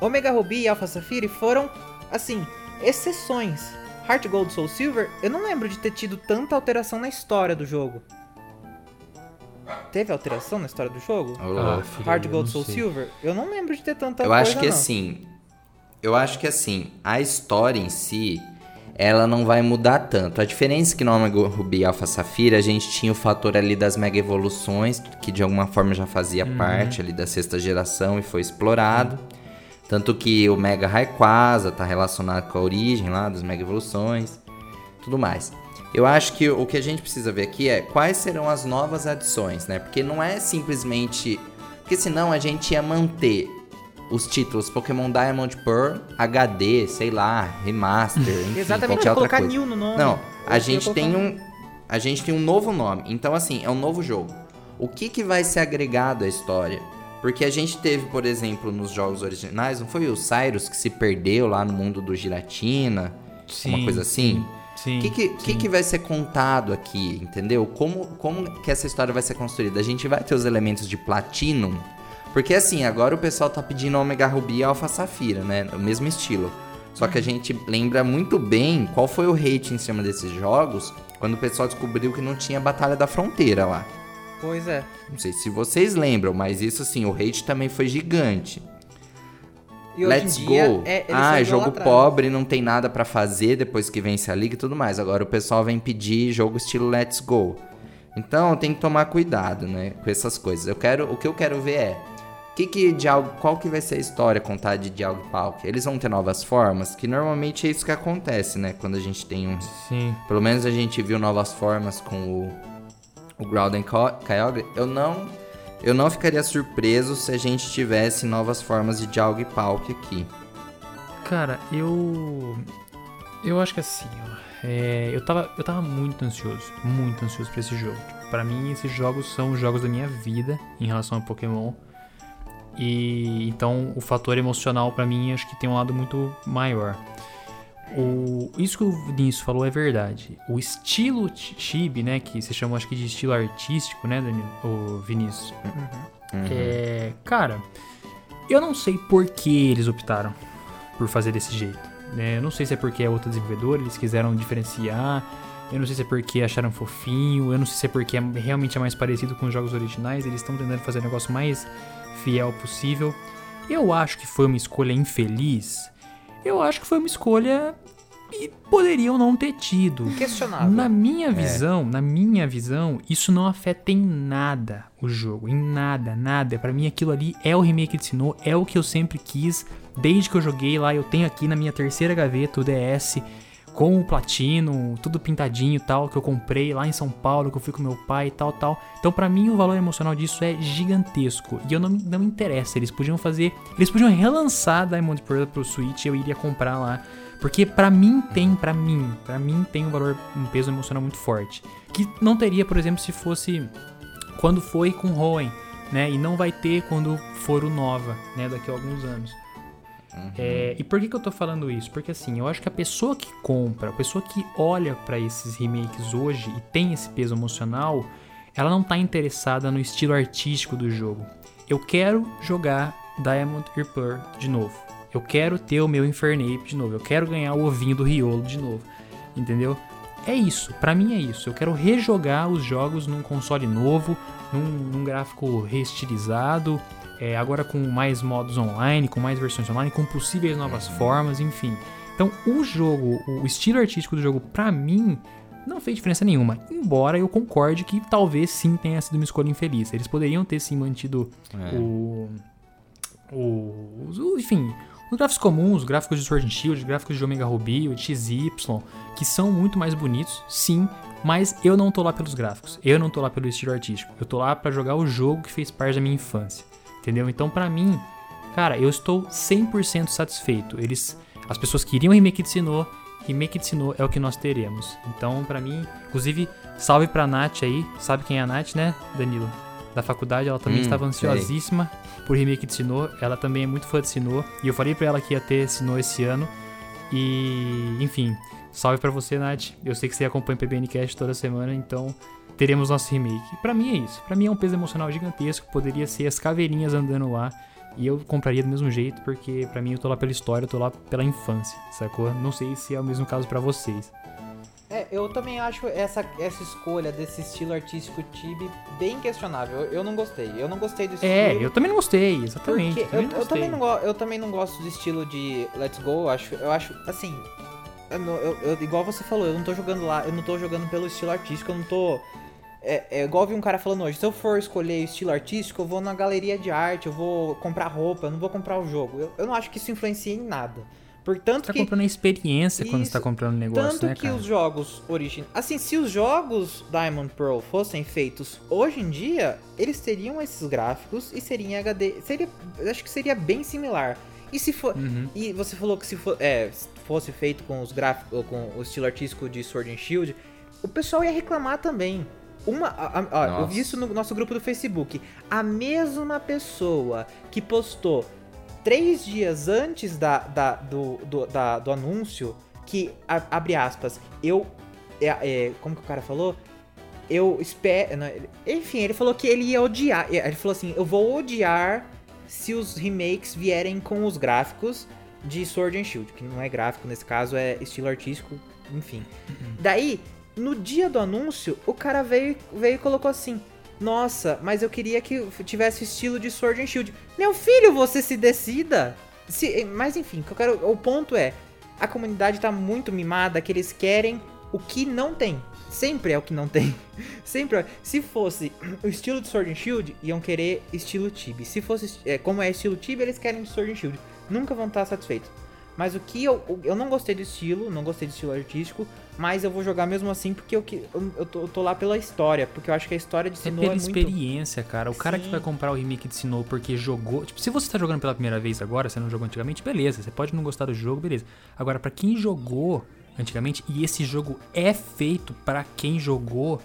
Omega Ruby e Alpha Sapphire foram, assim, exceções. Heart Gold Soul Silver, eu não lembro de ter tido tanta alteração na história do jogo. Teve alteração na história do jogo? Ah, louco. filho, Gold Soul sei. Silver? Eu não lembro de ter tanta Eu coisa, acho que não. assim. Eu acho que assim, a história em si, ela não vai mudar tanto. A diferença é que no Omega Ruby Alpha Safira, a gente tinha o fator ali das mega evoluções, que de alguma forma já fazia parte ali da sexta geração e foi explorado. Tanto que o Mega Rayquaza tá relacionado com a origem lá das mega evoluções, tudo mais. Eu acho que o que a gente precisa ver aqui é quais serão as novas adições, né? Porque não é simplesmente. Porque senão a gente ia manter os títulos Pokémon Diamond Pearl, HD, sei lá, Remaster, enfim, Exatamente, qualquer outra colocar coisa. New no nome. Não, a gente tem um-. A gente tem um novo nome. Então, assim, é um novo jogo. O que, que vai ser agregado à história? Porque a gente teve, por exemplo, nos jogos originais, não foi o Cyrus que se perdeu lá no mundo do Giratina? uma Sim, coisa assim? Sim. O que, que, que, que vai ser contado aqui, entendeu? Como, como que essa história vai ser construída? A gente vai ter os elementos de Platinum? Porque assim, agora o pessoal tá pedindo Omega Ruby e Alpha Safira, né? O mesmo estilo. Só que a gente lembra muito bem qual foi o hate em cima desses jogos quando o pessoal descobriu que não tinha Batalha da Fronteira lá. Pois é. Não sei se vocês lembram, mas isso assim, o hate também foi gigante. E Let's go. É, ah, é jogo pobre, não tem nada pra fazer depois que vence a liga e tudo mais. Agora o pessoal vem pedir jogo estilo Let's Go. Então tem que tomar cuidado, né, com essas coisas. Eu quero, o que eu quero ver é que que Dialgo, qual que vai ser a história contada de Dialgo Palk? Eles vão ter novas formas, que normalmente é isso que acontece, né, quando a gente tem um, Sim. pelo menos a gente viu novas formas com o o Groudon Kyogre. Eu não eu não ficaria surpreso se a gente tivesse novas formas de Dialgo e Palk aqui. Cara, eu. Eu acho que assim, ó. é, eu, tava, eu tava muito ansioso. Muito ansioso pra esse jogo. Tipo, pra mim, esses jogos são os jogos da minha vida em relação a Pokémon. E então o fator emocional pra mim acho que tem um lado muito maior. O, isso que o Vinícius falou é verdade. O estilo chi- chibi, né, que se chama acho que de estilo artístico, né, Danilo? O Vinícius. É, cara, eu não sei por que eles optaram por fazer desse jeito. Né? Eu não sei se é porque é outro desenvolvedor, eles quiseram diferenciar. Eu não sei se é porque acharam fofinho. Eu não sei se é porque é, realmente é mais parecido com os jogos originais. Eles estão tentando fazer o negócio mais fiel possível. Eu acho que foi uma escolha infeliz. Eu acho que foi uma escolha e poderiam não ter tido. Questionável. Na minha visão, na minha visão, isso não afeta em nada o jogo, em nada, nada. Pra mim aquilo ali é o remake de Sinnoh, é o que eu sempre quis, desde que eu joguei lá, eu tenho aqui na minha terceira gaveta o DS com o platino, tudo pintadinho e tal, que eu comprei lá em São Paulo, que eu fui com meu pai e tal, tal. Então, pra mim, o valor emocional disso é gigantesco. E eu não, não me interessa. Eles podiam fazer. Eles podiam relançar Diamond Pearl pro Switch eu iria comprar lá. Porque pra mim tem, pra mim, pra mim tem um valor, um peso emocional muito forte. Que não teria, por exemplo, se fosse quando foi com Hoenn, né? E não vai ter quando for o Nova, né? Daqui a alguns anos. É, e por que, que eu tô falando isso? Porque assim, eu acho que a pessoa que compra, a pessoa que olha pra esses remakes hoje e tem esse peso emocional, ela não tá interessada no estilo artístico do jogo. Eu quero jogar Diamond Pearl de novo. Eu quero ter o meu Infernape de novo. Eu quero ganhar o ovinho do Riolo de novo. Entendeu? É isso, pra mim é isso. Eu quero rejogar os jogos num console novo, num, num gráfico reestilizado, é, agora com mais modos online, com mais versões online, com possíveis novas formas, enfim. Então, o jogo, o estilo artístico do jogo, pra mim, não fez diferença nenhuma. Embora eu concorde que talvez sim tenha sido uma escolha infeliz. Eles poderiam ter sim mantido É. o, o, os- o- Enfim, os gráficos comuns, os gráficos de Sword and Shield, os gráficos de Omega Ruby, o XY, que são muito mais bonitos, sim. Mas eu não tô lá pelos gráficos. Eu não tô lá pelo estilo artístico. Eu tô lá pra jogar o jogo que fez parte da minha infância. Entendeu? Então, pra mim, cara, eu estou 100% satisfeito. Eles, as pessoas queriam remake de Sinnoh, remake de Sinnoh é o que nós teremos. Então, pra mim, inclusive, salve pra Nath aí. Sabe quem é a Nath, né, Danilo? Da faculdade, ela também Hum, estava sei. ansiosíssima por remake de Sinnoh. Ela também é muito fã de Sinnoh. E eu falei pra ela que ia ter Sinnoh esse ano. E, enfim, salve pra você, Nath. Eu sei que você acompanha o PBNcast toda semana, então teremos nosso remake. Pra mim é isso. Pra mim é um peso emocional gigantesco. Poderia ser as caveirinhas andando lá. E eu compraria do mesmo jeito, porque pra mim eu tô lá pela história, eu tô lá pela infância, sacou? Não sei se é o mesmo caso pra vocês. É, eu também acho essa, essa escolha desse estilo artístico Tibi bem questionável. Eu, eu não gostei. Eu não gostei do estilo. É, eu também não gostei, exatamente. Porque também eu, não eu gostei. também não eu também não gosto do estilo de Let's Go. Eu acho, eu acho assim. eu eu- eu- igual você falou, eu não tô jogando lá, eu não tô jogando pelo estilo artístico, eu não tô. É, é igual vi um cara falando hoje, se eu for escolher estilo artístico, eu vou na galeria de arte, eu vou comprar roupa, eu não vou comprar o jogo. Eu, eu não acho que isso influencia em nada. Portanto Você tá que. comprando a experiência quando você tá Isso. comprando o negócio, Tanto né, que cara? os jogos originais. Assim, se os jogos Diamond Pearl fossem feitos hoje em dia, eles teriam esses gráficos e seria em HD. Seria, eu acho que seria bem similar. E se for. Uhum. E você falou que se for, é, se fosse feito com os gráficos, com o estilo artístico de Sword and Shield, o pessoal ia reclamar também. Uma, a- a- eu vi isso no nosso grupo do Facebook. A mesma pessoa que postou três dias antes da, da- do, do, da- do anúncio, que, a- abre aspas, eu. é, é, como que o cara falou? Eu espero. não, Enfim, ele falou que ele ia odiar. é, Ele falou assim: eu vou odiar se os remakes vierem com os gráficos de Sword and Shield, que não é gráfico nesse caso, é estilo artístico, enfim. Daí, no dia do anúncio, o cara veio, veio e colocou assim: Nossa, mas eu queria que tivesse estilo de Sword and Shield. Meu filho, você se decida. Se, mas enfim, o, que quero, o ponto é: a comunidade tá muito mimada que eles querem o que não tem. Sempre é o que não tem. Sempre é. Se fosse o estilo de Sword and Shield, iam querer estilo Tibi. Se fosse, é, como é estilo Tibi, eles querem Sword and Shield. Nunca vão estar satisfeitos. Mas o que eu, eu não gostei do estilo, não gostei do estilo artístico, mas eu vou jogar mesmo assim porque eu, que- eu, eu, tô, eu tô lá pela história, porque eu acho que a história de É Sinnoh pela é, muito... experiência, cara. O cara que Sim. vai comprar o remake de Sinnoh porque jogou. Tipo, se você tá jogando pela primeira vez agora, você não jogou antigamente, beleza. Você pode não gostar do jogo, beleza. Agora, pra quem jogou antigamente, e esse jogo é feito pra quem jogou,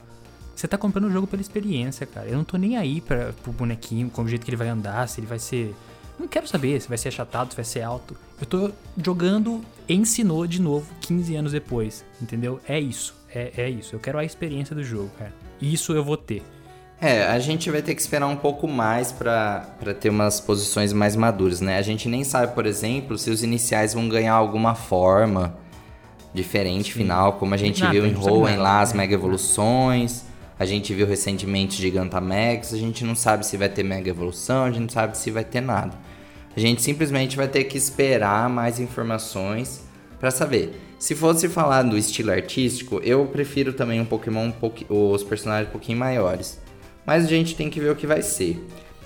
você tá comprando o jogo pela experiência, cara. Eu não tô nem aí pra, pro bonequinho, com o jeito que ele vai andar, se ele vai ser. Não quero saber se vai ser achatado, se vai ser alto. Eu tô jogando ensinou de novo 15 anos depois, entendeu? É isso, é, é isso. Eu quero a experiência do jogo, cara. Isso eu vou ter. É, a gente vai ter que esperar um pouco mais pra pra ter umas posições mais maduras, né? A gente nem sabe, por exemplo, se os iniciais vão ganhar alguma forma diferente final, como a gente Nada, viu em Hoenn lá, as né? Mega Evoluções. A gente viu recentemente Gigantamax. A gente não sabe se vai ter Mega Evolução, a gente não sabe se vai ter nada. A gente simplesmente vai ter que esperar mais informações pra saber. Se fosse falar do estilo artístico, eu prefiro também um Pokémon, um os personagens um pouquinho maiores. Mas a gente tem que ver o que vai ser.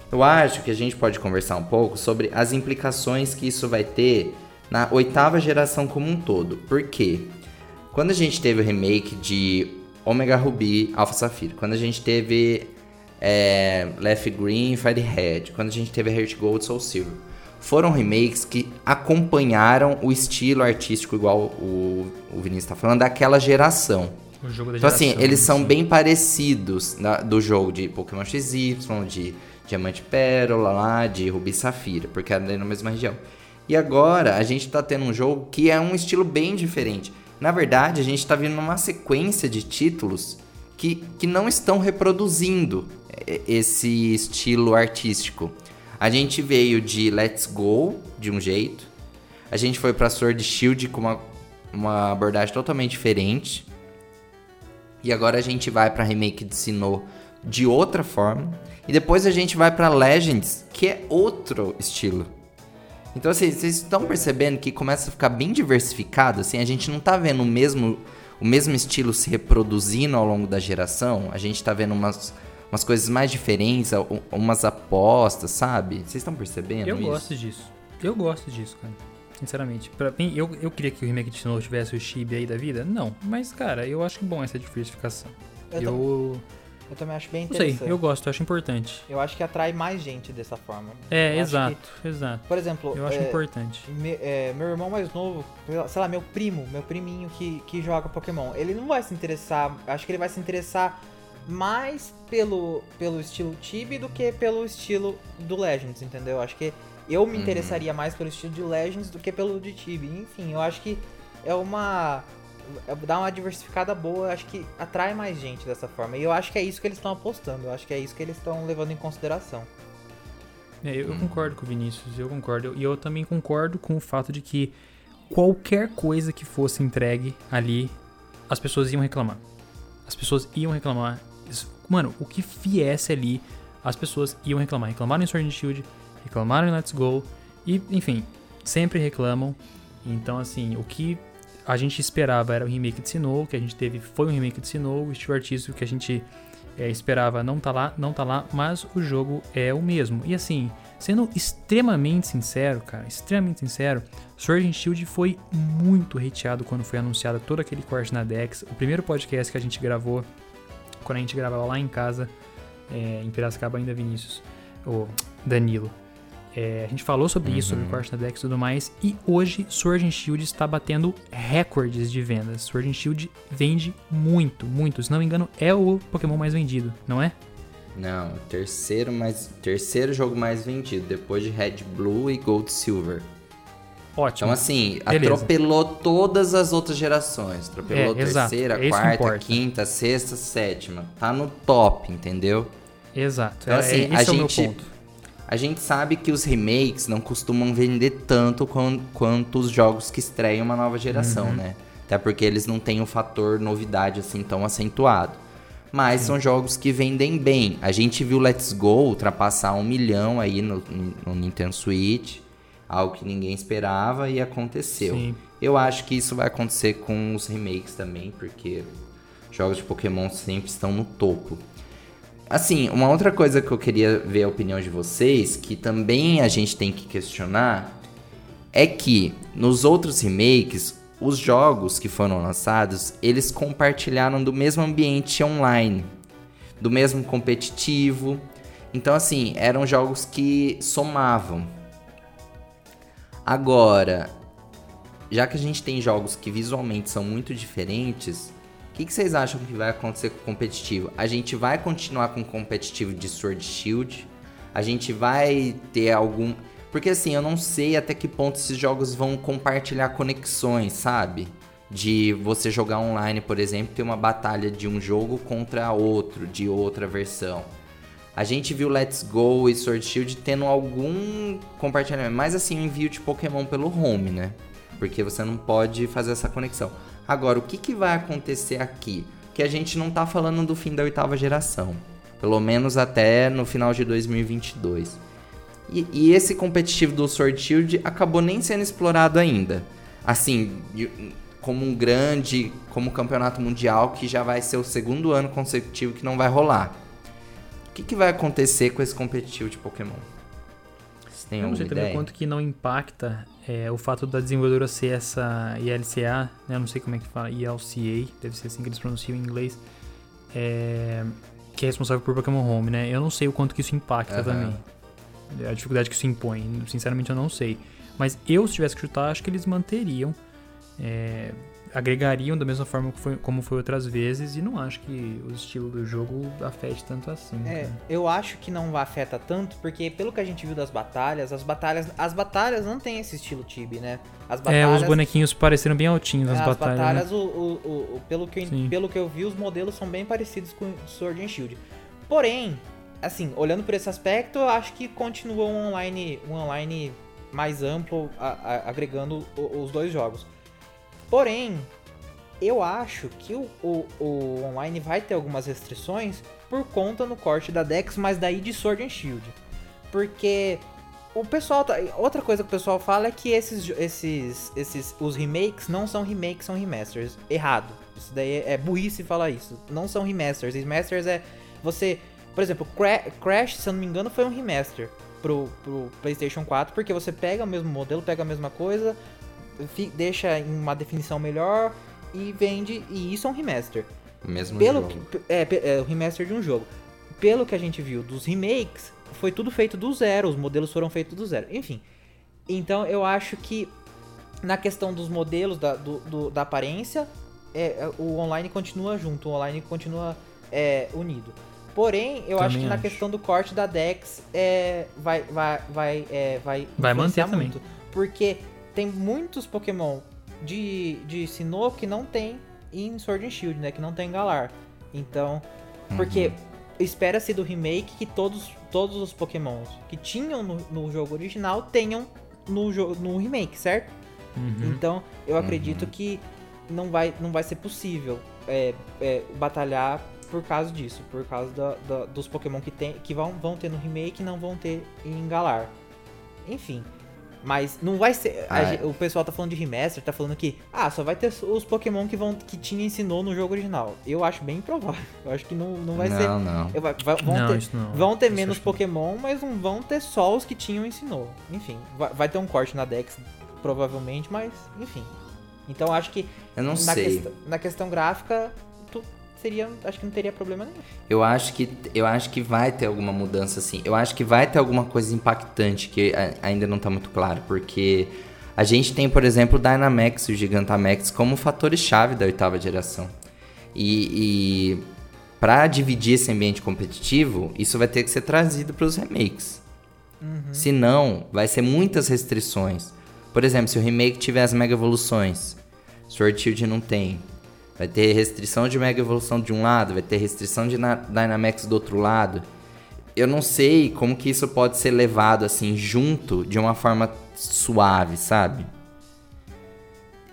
Eu acho que a gente pode conversar um pouco sobre as implicações que isso vai ter na oitava geração como um todo. Por quê? Quando a gente teve o remake de Omega Ruby Alpha Sapphire, quando a gente teve é, Left Green Fire Red, quando a gente teve Heart Gold Soul Silver, foram remakes que acompanharam o estilo artístico, igual o, o Vinícius está falando, daquela geração. Da Então, assim, eles são sim. bem parecidos na- do jogo de Pokémon XY, de Diamante Pérola lá, de Rubi e Safira, porque era na mesma região. E agora a gente tá tendo um jogo que é um estilo bem diferente. Na verdade, a gente tá vindo numa sequência de títulos que, que não estão reproduzindo eh, esse estilo artístico. A gente veio de Let's Go, de um jeito. A gente foi pra Sword Shield com uma, uma abordagem totalmente diferente. E agora a gente vai pra remake de Sinnoh de outra forma. E depois a gente vai pra Legends, que é outro estilo. Então, assim, vocês estão percebendo que começa a ficar bem diversificado, assim, a gente não tá vendo o mesmo, o mesmo estilo se reproduzindo ao longo da geração, a gente tá vendo umas, umas coisas mais diferentes, umas apostas, sabe? Vocês estão percebendo Eu isso? gosto disso. Eu gosto disso, cara. Sinceramente. Pra mim, eu, eu queria que o remake de Sinnoh tivesse o Chibi aí da vida? Não. Mas, cara, eu acho bom essa diversificação. Eu, Eu. eu também acho bem Não sei, interessante. eu gosto, eu acho importante. Eu acho que atrai mais gente dessa forma. É, Eu exato, exato. Por exemplo, Eu acho é, importante. me- é, meu irmão mais novo, sei lá, meu primo, meu priminho que, que joga Pokémon, ele não vai se interessar, acho que ele vai se interessar mais pelo, pelo estilo Tibi do que pelo estilo do Legends, entendeu? Acho que eu me Uhum. interessaria mais pelo estilo de Legends do que pelo de Tibi. Enfim, eu acho que é uma. é- dá uma diversificada boa, eu acho que atrai mais gente dessa forma. E eu acho que é isso que eles estão apostando, eu acho que é isso que eles estão levando em consideração. É, eu, eu concordo com o Vinícius, eu concordo. E eu também concordo com o fato de que qualquer coisa que fosse entregue ali, as pessoas iam reclamar. As pessoas iam reclamar. Mano, o que viesse ali, as pessoas iam reclamar. Reclamaram em Sword and Shield, reclamaram em Let's Go, e, enfim, sempre reclamam. Então, assim, o que a gente esperava era o remake de Sinnoh, que a gente teve foi um remake de Sinnoh, o estilo artístico que a gente é, esperava não tá lá, não tá lá, mas o jogo é o mesmo. E assim, sendo extremamente sincero, cara, extremamente sincero, Sword and Shield foi muito hateado quando foi anunciado todo aquele corte na Dex. O primeiro podcast que a gente gravou, quando a gente gravava lá em casa, é, em Piracicaba ainda, Vinícius, ou Danilo. É, a gente falou sobre isso, sobre o corte na Dex e tudo mais, e hoje Sword and Shield está batendo recordes de vendas. Sword and Shield vende muito, muito. Se não me engano, é o Pokémon mais vendido, não é? Não, terceiro, mais, terceiro jogo mais vendido, depois de Red Blue e Gold Silver. Ótimo. Então, assim, Beleza. atropelou todas as outras gerações. Atropelou É, exato. terceira, que quarta, quinta, sexta, sétima. Tá no top, entendeu? Exato. Então, é, assim, a é meu gente-. A gente sabe que os remakes não costumam vender tanto quan- quanto os jogos que estreiam uma nova geração, Uhum. né? Até porque eles não têm o fator novidade assim tão acentuado. Mas são jogos que vendem bem. A gente viu Let's Go ultrapassar um milhão aí no, no Nintendo Switch. Algo que ninguém esperava e aconteceu. Sim. Eu acho que isso vai acontecer com os remakes também, porque jogos de Pokémon sempre estão no topo. Assim, uma outra coisa que eu queria ver a opinião de vocês, que também a gente tem que questionar, é que nos outros remakes, os jogos que foram lançados, eles compartilharam do mesmo ambiente online, do mesmo competitivo. Então, assim, eram jogos que somavam. Agora, já que a gente tem jogos que visualmente são muito diferentes, o que, que vocês acham que vai acontecer com o competitivo? A gente vai continuar com o competitivo de Sword Shield? A gente vai ter algum. Porque assim, eu não sei até que ponto esses jogos vão compartilhar conexões, sabe? De você jogar online, por exemplo, ter uma batalha de um jogo contra outro, de outra versão. A gente viu Let's Go e Sword Shield tendo algum compartilhamento, mas assim, envio de Pokémon pelo home, né? Porque você não pode fazer essa conexão. Agora, o que, que vai acontecer aqui? Que a gente não tá falando do fim da oitava geração. Pelo menos até no final de 2022. E, e esse competitivo do Sword Shield acabou nem sendo explorado ainda. Assim, como um grande, como campeonato mundial que já vai ser o segundo ano consecutivo que não vai rolar. O que, que vai acontecer com esse competitivo de Pokémon? Você tem alguma ideia? também quanto que não impacta é, o fato da desenvolvedora ser essa ILCA, né? Eu não sei como é que fala, ILCA, deve ser assim que eles pronunciam em inglês, é, que é responsável por Pokémon Home, né? Eu não sei o quanto que isso impacta uhum. também. A dificuldade que isso impõe, sinceramente eu não sei. Mas eu, se tivesse que chutar, acho que eles manteriam. É, agregariam da mesma forma que foi, como foi outras vezes e não acho que o estilo do jogo afete tanto assim. É, eu acho que não afeta tanto porque pelo que a gente viu das batalhas, as batalhas, as batalhas não tem esse estilo Tibi, né? As batalhas, é, os bonequinhos pareceram bem altinhos nas é, batalhas. As batalhas, né? o, o, o, pelo, que eu, pelo que eu vi, os modelos são bem parecidos com Sword and Shield. Porém, assim, olhando por esse aspecto, eu acho que continua um online, um online mais amplo, a, a, agregando os dois jogos. Porém, eu acho que o, o, o, online vai ter algumas restrições por conta no corte da Dex, mas daí de Sword and Shield. Porque o pessoal tá, outra coisa que o pessoal fala é que esses esses esses os remakes não são remakes, são remasters. Errado. Isso daí é, é burrice falar isso. Não são remasters. Remasters é você, por exemplo, Crash, se eu não me engano, foi um remaster pro, pro PlayStation 4, porque você pega o mesmo modelo, pega a mesma coisa, deixa em uma definição melhor e vende. E isso é um remaster. Mesmo Pelo jogo. Que, é, é, o remaster de um jogo. Pelo que a gente viu dos remakes, foi tudo feito do zero. Os modelos foram feitos do zero. Enfim. Então eu acho que na questão dos modelos, da, do, do, da aparência, é, é o online continua junto, o online continua é, unido. Porém, eu também acho que acho. na questão do corte da Dex é, vai, vai, vai, é, vai, vai manter muito. Também. Porque tem muitos Pokémon de, de Sinnoh que não tem em Sword and Shield, né? Que não tem Galar. Então, uhum. porque espera-se do remake que todos, todos os Pokémons que tinham no, no jogo original tenham no, no remake, certo? Uhum. Então, eu acredito uhum. que não vai, não vai ser possível é, é, batalhar por causa disso, por causa da, da, dos Pokémon que, tem, que vão, vão ter no remake e não vão ter em Galar. Enfim, mas não vai ser. Ah, a, é. o pessoal tá falando de remaster, tá falando que. Ah, só vai ter os Pokémon que, vão, que tinha ensinou no jogo original. Eu acho bem improvável. Eu acho que não, não vai não, ser. Não, não. Vão não, ter, não. Vão ter menos Pokémon, mas não vão ter só os que tinham ensinou. Enfim, vai, vai ter um corte na Dex, provavelmente, mas enfim. Então acho que. Eu não na sei. Quest na questão gráfica, seria, acho que não teria problema nenhum. Eu acho que eu acho que vai ter alguma mudança assim. Eu acho que vai ter alguma coisa impactante que ainda não está muito claro, porque a gente tem, por exemplo, o Dynamax e o Gigantamax como fatores chave da oitava geração. E, e para dividir esse ambiente competitivo, isso vai ter que ser trazido para os remakes. Uhum. Senão, vai ser muitas restrições. Por exemplo, se o remake tiver as mega evoluções, Sword Shield não tem. Vai ter restrição de Mega Evolução de um lado, vai ter restrição de Dynamax do outro lado. Eu não sei como que isso pode ser levado assim junto de uma forma suave, sabe?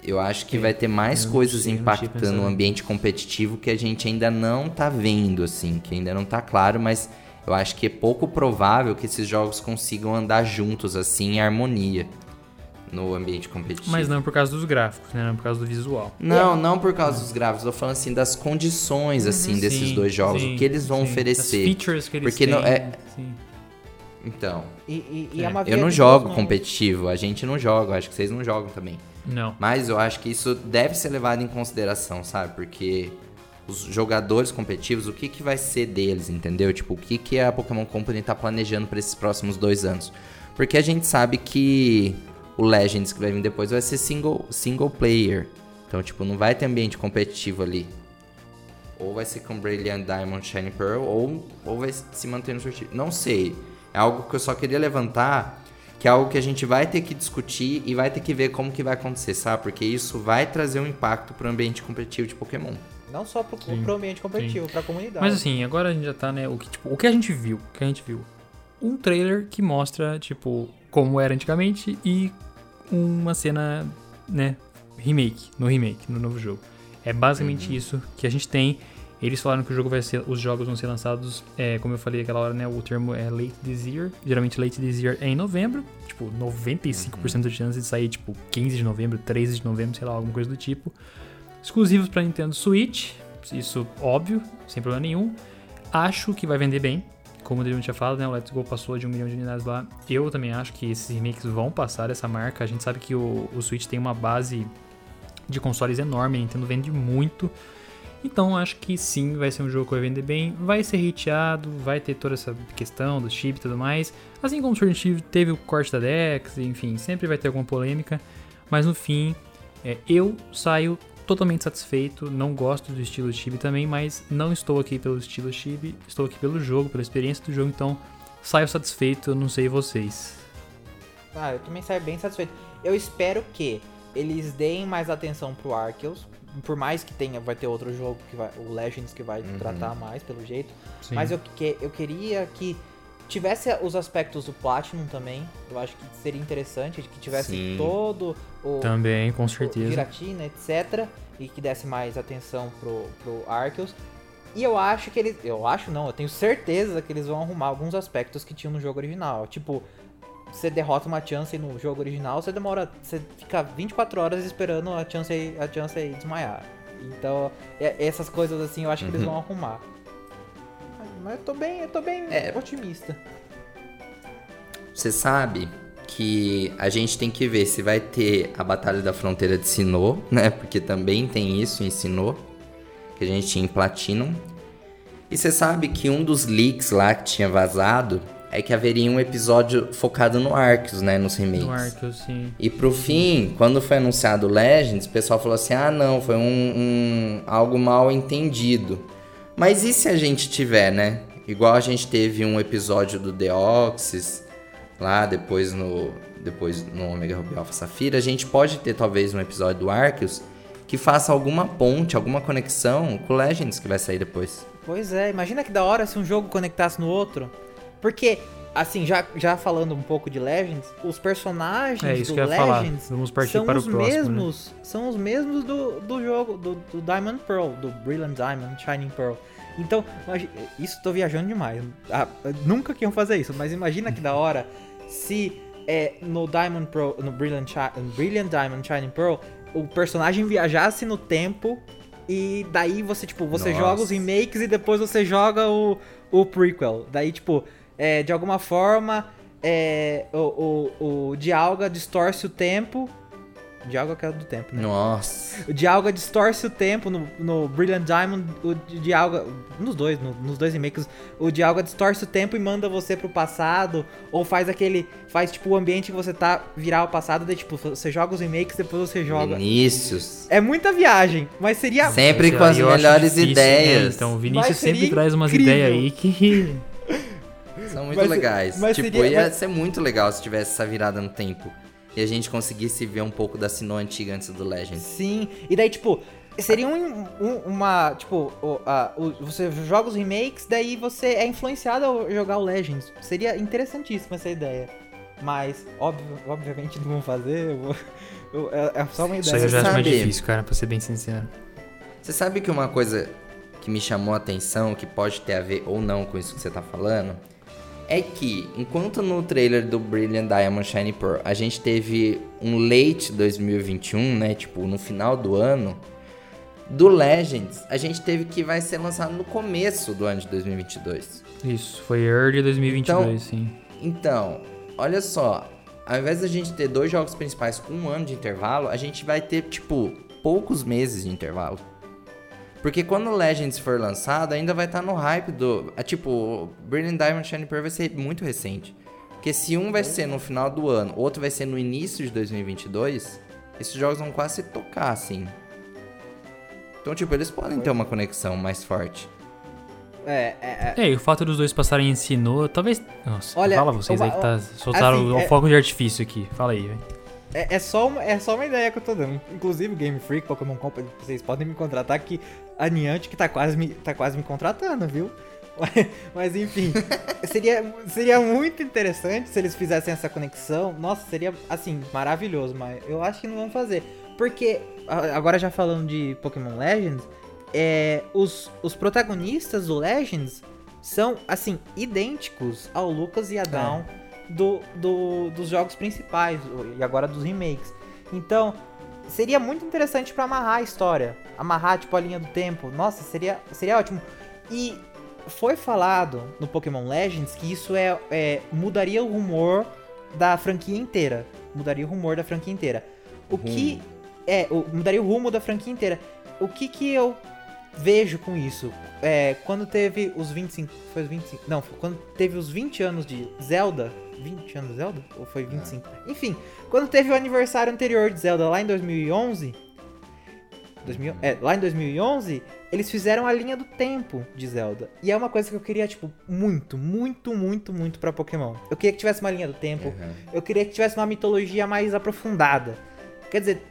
Eu acho que vai ter mais coisas sei, impactando o ambiente competitivo que a gente ainda não tá vendo, assim, que ainda não tá claro, mas eu acho que é pouco provável que esses jogos consigam andar juntos, assim, em harmonia no ambiente competitivo. Mas não por causa dos gráficos, né? Não por causa do visual. Não, não por causa dos gráficos. Eu tô falando assim das condições uhum, assim desses sim, dois jogos, sim, o que eles vão sim. oferecer. As features que eles Porque têm. Não, é... Então. E, e, e é. eu não jogo competitivo, a gente não joga, acho que vocês não jogam também. Não. Mas eu acho que isso deve ser levado em consideração, sabe? Porque os jogadores competitivos, o que, que vai ser deles, entendeu? Tipo, o que, que a Pokémon Company tá planejando para esses próximos dois anos? Porque a gente sabe que o Legends que vai vir depois vai ser single, single player. Então, tipo, não vai ter ambiente competitivo ali. Ou vai ser com Brilliant Diamond Shiny Pearl, ou, ou vai se manter no sorteio. Não sei. É algo que eu só queria levantar, que é algo que a gente vai ter que discutir e vai ter que ver como que vai acontecer, sabe? Porque isso vai trazer um impacto pro ambiente competitivo de Pokémon. Não só pro, Sim, pro ambiente competitivo, pra comunidade. Mas assim, agora a gente já tá, né? O que, tipo, o que a gente viu? O que a gente viu? Um trailer que mostra, tipo, como era antigamente e uma cena, né? Remake, no remake, no novo jogo. É basicamente isso que a gente tem. Eles falaram que o jogo vai ser, os jogos vão ser lançados, é, como eu falei aquela hora, né? O termo é late this year. Geralmente late this year é em novembro. Tipo, 95% de chance de sair, tipo, 15 de novembro, 13 de novembro, sei lá, alguma coisa do tipo. Exclusivos para Nintendo Switch, isso óbvio, sem problema nenhum. Acho que vai vender bem, como o Adriano tinha falado, né? O Let's Go passou de um milhão de unidades lá. Eu também acho que esses remakes vão passar essa marca. A gente sabe que o, o Switch tem uma base de consoles enorme, a Nintendo vende muito. Então acho que sim, vai ser um jogo que vai vender bem, vai ser hateado, vai ter toda essa questão do chip e tudo mais. Assim como o Sword teve o corte da Dex, enfim, sempre vai ter alguma polêmica. Mas no fim, é, eu saio totalmente satisfeito, não gosto do estilo Chibi também, mas não estou aqui pelo estilo Chibi, estou aqui pelo jogo, pela experiência do jogo, então saio satisfeito, eu não sei vocês. Ah, eu também saio bem satisfeito. Eu espero que eles deem mais atenção pro Arceus. Por mais que tenha, vai ter outro jogo, que vai, o Legends, que vai Uhum. tratar mais, pelo jeito. Sim. Mas eu, que, eu queria que tivesse os aspectos do Platinum também. Eu acho que seria interessante que tivesse Sim. todo o, Também, com o certeza. Giratina, etc. E que desse mais atenção pro, pro Arceus. E eu acho que eles. Eu acho não, eu tenho certeza que eles vão arrumar alguns aspectos que tinham no jogo original. Tipo, você derrota uma chance no jogo original, você demora. Você fica 24 horas esperando a chance a chance desmaiar. Então, essas coisas assim eu acho que eles Uhum. vão arrumar. Mas- eu tô bem, eu tô bem É. otimista. Você sabe que a gente tem que ver se vai ter a Batalha da Fronteira de Sinnoh, né? Porque também tem isso em Sinnoh, que a gente tinha em Platinum. E você sabe que um dos leaks lá que tinha vazado é que haveria um episódio focado no Arceus, né? Nos remakes. No Arceus, sim. E pro fim, quando foi anunciado o Legends, o pessoal falou assim: ah, não, foi um, um- algo mal entendido. Mas e se a gente tiver, né? Igual a gente teve um episódio do Deoxys, lá depois no, depois no Omega Ruby Alpha Safira, a gente pode ter talvez um episódio do Arceus que faça alguma ponte, alguma conexão com o Legends que vai sair depois. Pois é, imagina que da hora se um jogo conectasse no outro. Porque, assim, já, já falando um pouco de Legends, os personagens É do. Legends Vamos partir são para o os próximo. né? mesmos. São os mesmos do, do jogo, do, do Diamond Pearl, do Brilliant Diamond, Shining Pearl. Então, isso tô viajando demais. Ah, nunca que iam fazer isso, mas imagina que da hora se é, no Diamond Pearl, no Brilliant, Brilliant Diamond Shining Pearl, o personagem viajasse no tempo e daí você, tipo, você Nossa. joga os remakes e depois você joga o, o prequel. Daí, tipo, é, de alguma forma, é, o, o, o Dialga distorce o tempo. Dialga que é do tempo, né? Nossa. O Dialga distorce o tempo no, no Brilliant Diamond. O Dialga. Nos dois, no- nos dois remakes. O Dialga distorce o tempo e manda você pro passado. Ou faz aquele. Faz tipo o ambiente que você tá virar ao passado. Daí, tipo, você joga os remakes, depois você joga. Vinícius. É muita viagem, mas seria. Sempre com as melhores difícil, ideias. né? Então o Vinícius sempre traz umas ideias aí que. São muito Mas- legais. mas tipo, seria- ia mas- ser muito legal se tivesse essa virada no tempo. E a gente conseguisse ver um pouco da Sinnoh antiga antes do Legends. Sim. E daí, tipo, seria um, um- uma. Tipo, o- a- o- você joga os remakes, daí você é influenciado a jogar o Legends. Seria interessantíssima essa ideia. Mas, óbvio, obviamente não vão fazer. eu vou- eu- é, é só uma Isso ideia. aí eu já acho mais sabe- difícil, cara, pra ser bem sincero. Você sabe que uma coisa que me chamou a atenção, que pode ter a ver ou não com isso que você tá falando, é que enquanto no trailer do Brilliant Diamond Shiny Pearl a gente teve um late 2021, né, tipo no final do ano, do Legends a gente teve que vai ser lançado no começo do ano de 2022. Isso, foi early 2022, Então- sim. Então, olha só, ao invés da gente ter dois jogos principais com um ano de intervalo, a gente vai ter, tipo, poucos meses de intervalo. Porque quando o Legends for lançado, ainda vai estar no hype do. ah, tipo, o Brilliant Diamond Shining Pearl vai ser muito recente. Porque se um vai ser no final do ano, outro vai ser no início de 2022, esses jogos vão quase se tocar, assim. Então, tipo, eles podem ter uma conexão mais forte. É, é, é. É, e o fato dos dois passarem em Sinnoh, talvez. Nossa, Olha, fala vocês aí uma- que tá, soltaram assim, o é- fogo de artifício aqui. Fala aí, velho. É, é, só uma, é só uma ideia que eu tô dando. Inclusive, Game Freak, Pokémon Company, vocês podem me contratar que a Niantic tá quase me, tá quase me contratando, viu? Mas, mas enfim, seria, seria muito interessante se eles fizessem essa conexão. Nossa, seria, assim, maravilhoso, mas eu acho que não vão fazer. Porque, agora já falando de Pokémon Legends, é, os, os protagonistas do Legends são, assim, idênticos ao Lucas e a Dawn é. Do, do, dos jogos principais e agora dos remakes. Então, seria muito interessante para amarrar a história. Amarrar, tipo, a linha do tempo. Nossa, seria, seria ótimo. E foi falado no Pokémon Legends que isso é, é rumour o rumor da franquia inteira. Mudaria o rumor da franquia inteira. O que. É, o, mudaria o rumo da franquia inteira. O que que eu vejo com isso? É, quando teve os 25. Foi os 25. Não, quando teve os 20 anos de Zelda. 20 anos de Zelda? Ou foi 25? É. Enfim, quando teve o aniversário anterior de Zelda lá em 2011. 2000, é, lá em 2011, eles fizeram a linha do tempo de Zelda. E é uma coisa que eu queria, tipo, muito, muito, muito, muito para Pokémon. Eu queria que tivesse uma linha do tempo. Uhum. Eu queria que tivesse uma mitologia mais aprofundada. Quer dizer,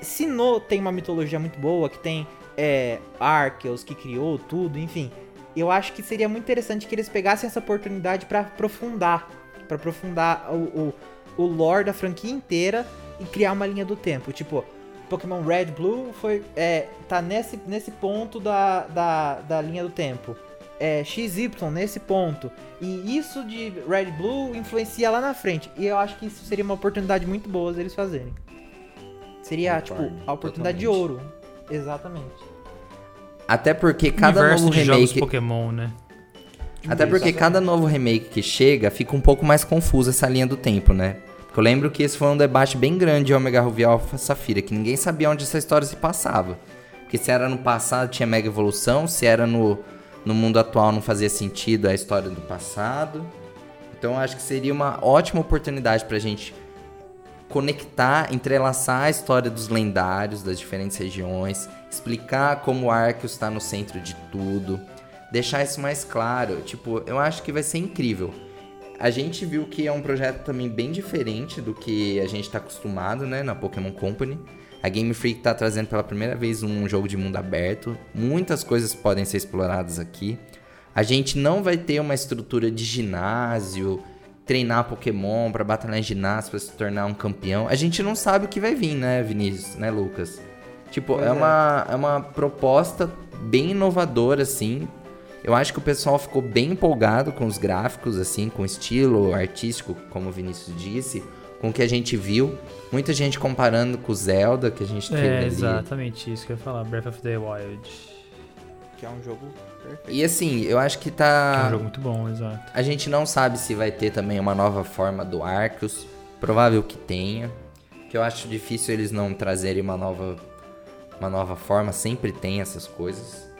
Sinnoh tem uma mitologia muito boa, que tem é, Arceus, que criou tudo, enfim. Eu acho que seria muito interessante que eles pegassem essa oportunidade para aprofundar. Para aprofundar o, o, o lore da franquia inteira e criar uma linha do tempo. Tipo, Pokémon Red Blue foi, é, tá nesse, nesse ponto da, da, da linha do tempo. É, XY nesse ponto. E isso de Red Blue influencia lá na frente. E eu acho que isso seria uma oportunidade muito boa eles fazerem. Seria, Concordo, tipo, a oportunidade totalmente. de ouro. Exatamente. Até porque cada Universo novo remake. Pokémon, né? Até porque Exatamente. cada novo remake que chega fica um pouco mais confuso essa linha do tempo, né? Eu lembro que esse foi um debate bem grande Omega Ruby Alpha Safira, que ninguém sabia onde essa história se passava. Porque se era no passado tinha Mega Evolução, se era no, no mundo atual não fazia sentido a história do passado. Então eu acho que seria uma ótima oportunidade pra gente conectar, entrelaçar a história dos lendários das diferentes regiões, explicar como o Arceus está no centro de tudo, deixar isso mais claro. Tipo, eu acho que vai ser incrível. A gente viu que é um projeto também bem diferente do que a gente está acostumado, né, na Pokémon Company. A Game Freak está trazendo pela primeira vez um jogo de mundo aberto. Muitas coisas podem ser exploradas aqui. A gente não vai ter uma estrutura de ginásio, treinar Pokémon para batalhar em ginásio para se tornar um campeão. A gente não sabe o que vai vir, né, Vinícius, né, Lucas? Tipo, é, é, uma, é uma proposta bem inovadora, assim, eu acho que o pessoal ficou bem empolgado com os gráficos, assim, com o estilo artístico, como o Vinícius disse, com o que a gente viu. Muita gente comparando com o Zelda que a gente teve é, ali. exatamente isso que eu ia falar, Breath of the Wild. Que é um jogo perfeito. E assim, eu acho que tá. É um jogo muito bom, exato. A gente não sabe se vai ter também uma nova forma do Arceus. Provável que tenha. Que eu acho difícil eles não trazerem uma nova, uma nova forma. Sempre tem essas coisas.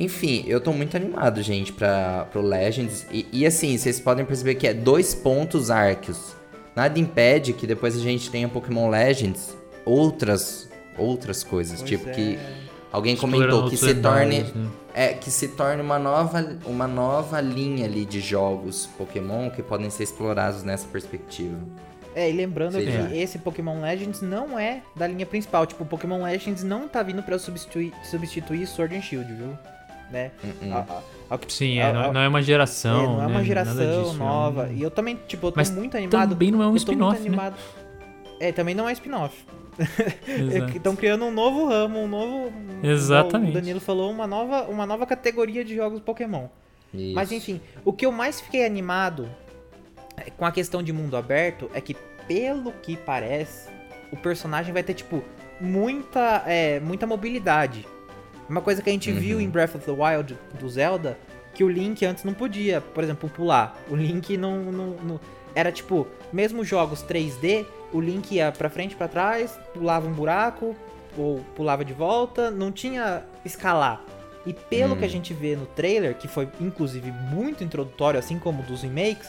Enfim, eu tô muito animado, gente, pra, pro Legends. E, e assim, vocês podem perceber que é dois pontos Arceus. Nada impede que depois a gente tenha Pokémon Legends outras outras coisas, pois tipo é. que alguém comentou que se torne né? é que se torne uma nova uma nova linha ali de jogos Pokémon que podem ser explorados nessa perspectiva. É, e lembrando Seja. que esse Pokémon Legends não é da linha principal. Tipo, o Pokémon Legends não tá vindo pra substituir, substituir Sword and Shield, viu? Né? Uh -uh. A, a, a, Sim, é, não, não, é uma geração. É, não é uma né? geração disso, nova. Não... E eu também, tipo, eu tô Mas muito animado. Também não é um spin-off. Né? É, também não é spin-off. Estão criando um novo ramo, um novo. Exatamente. O Danilo falou uma nova, uma nova categoria de jogos Pokémon. Isso. Mas enfim, o que eu mais fiquei animado é, com a questão de mundo aberto é que, pelo que parece, o personagem vai ter, tipo, muita, é, muita mobilidade. Uma coisa que a gente uhum. viu em Breath of the Wild do Zelda, que o Link antes não podia, por exemplo, pular. O Link não, não, não era tipo, mesmo jogos 3D, o Link ia para frente, para trás, pulava um buraco ou pulava de volta, não tinha escalar. E pelo que a hum. gente vê no trailer, que foi inclusive muito introdutório, assim como dos remakes,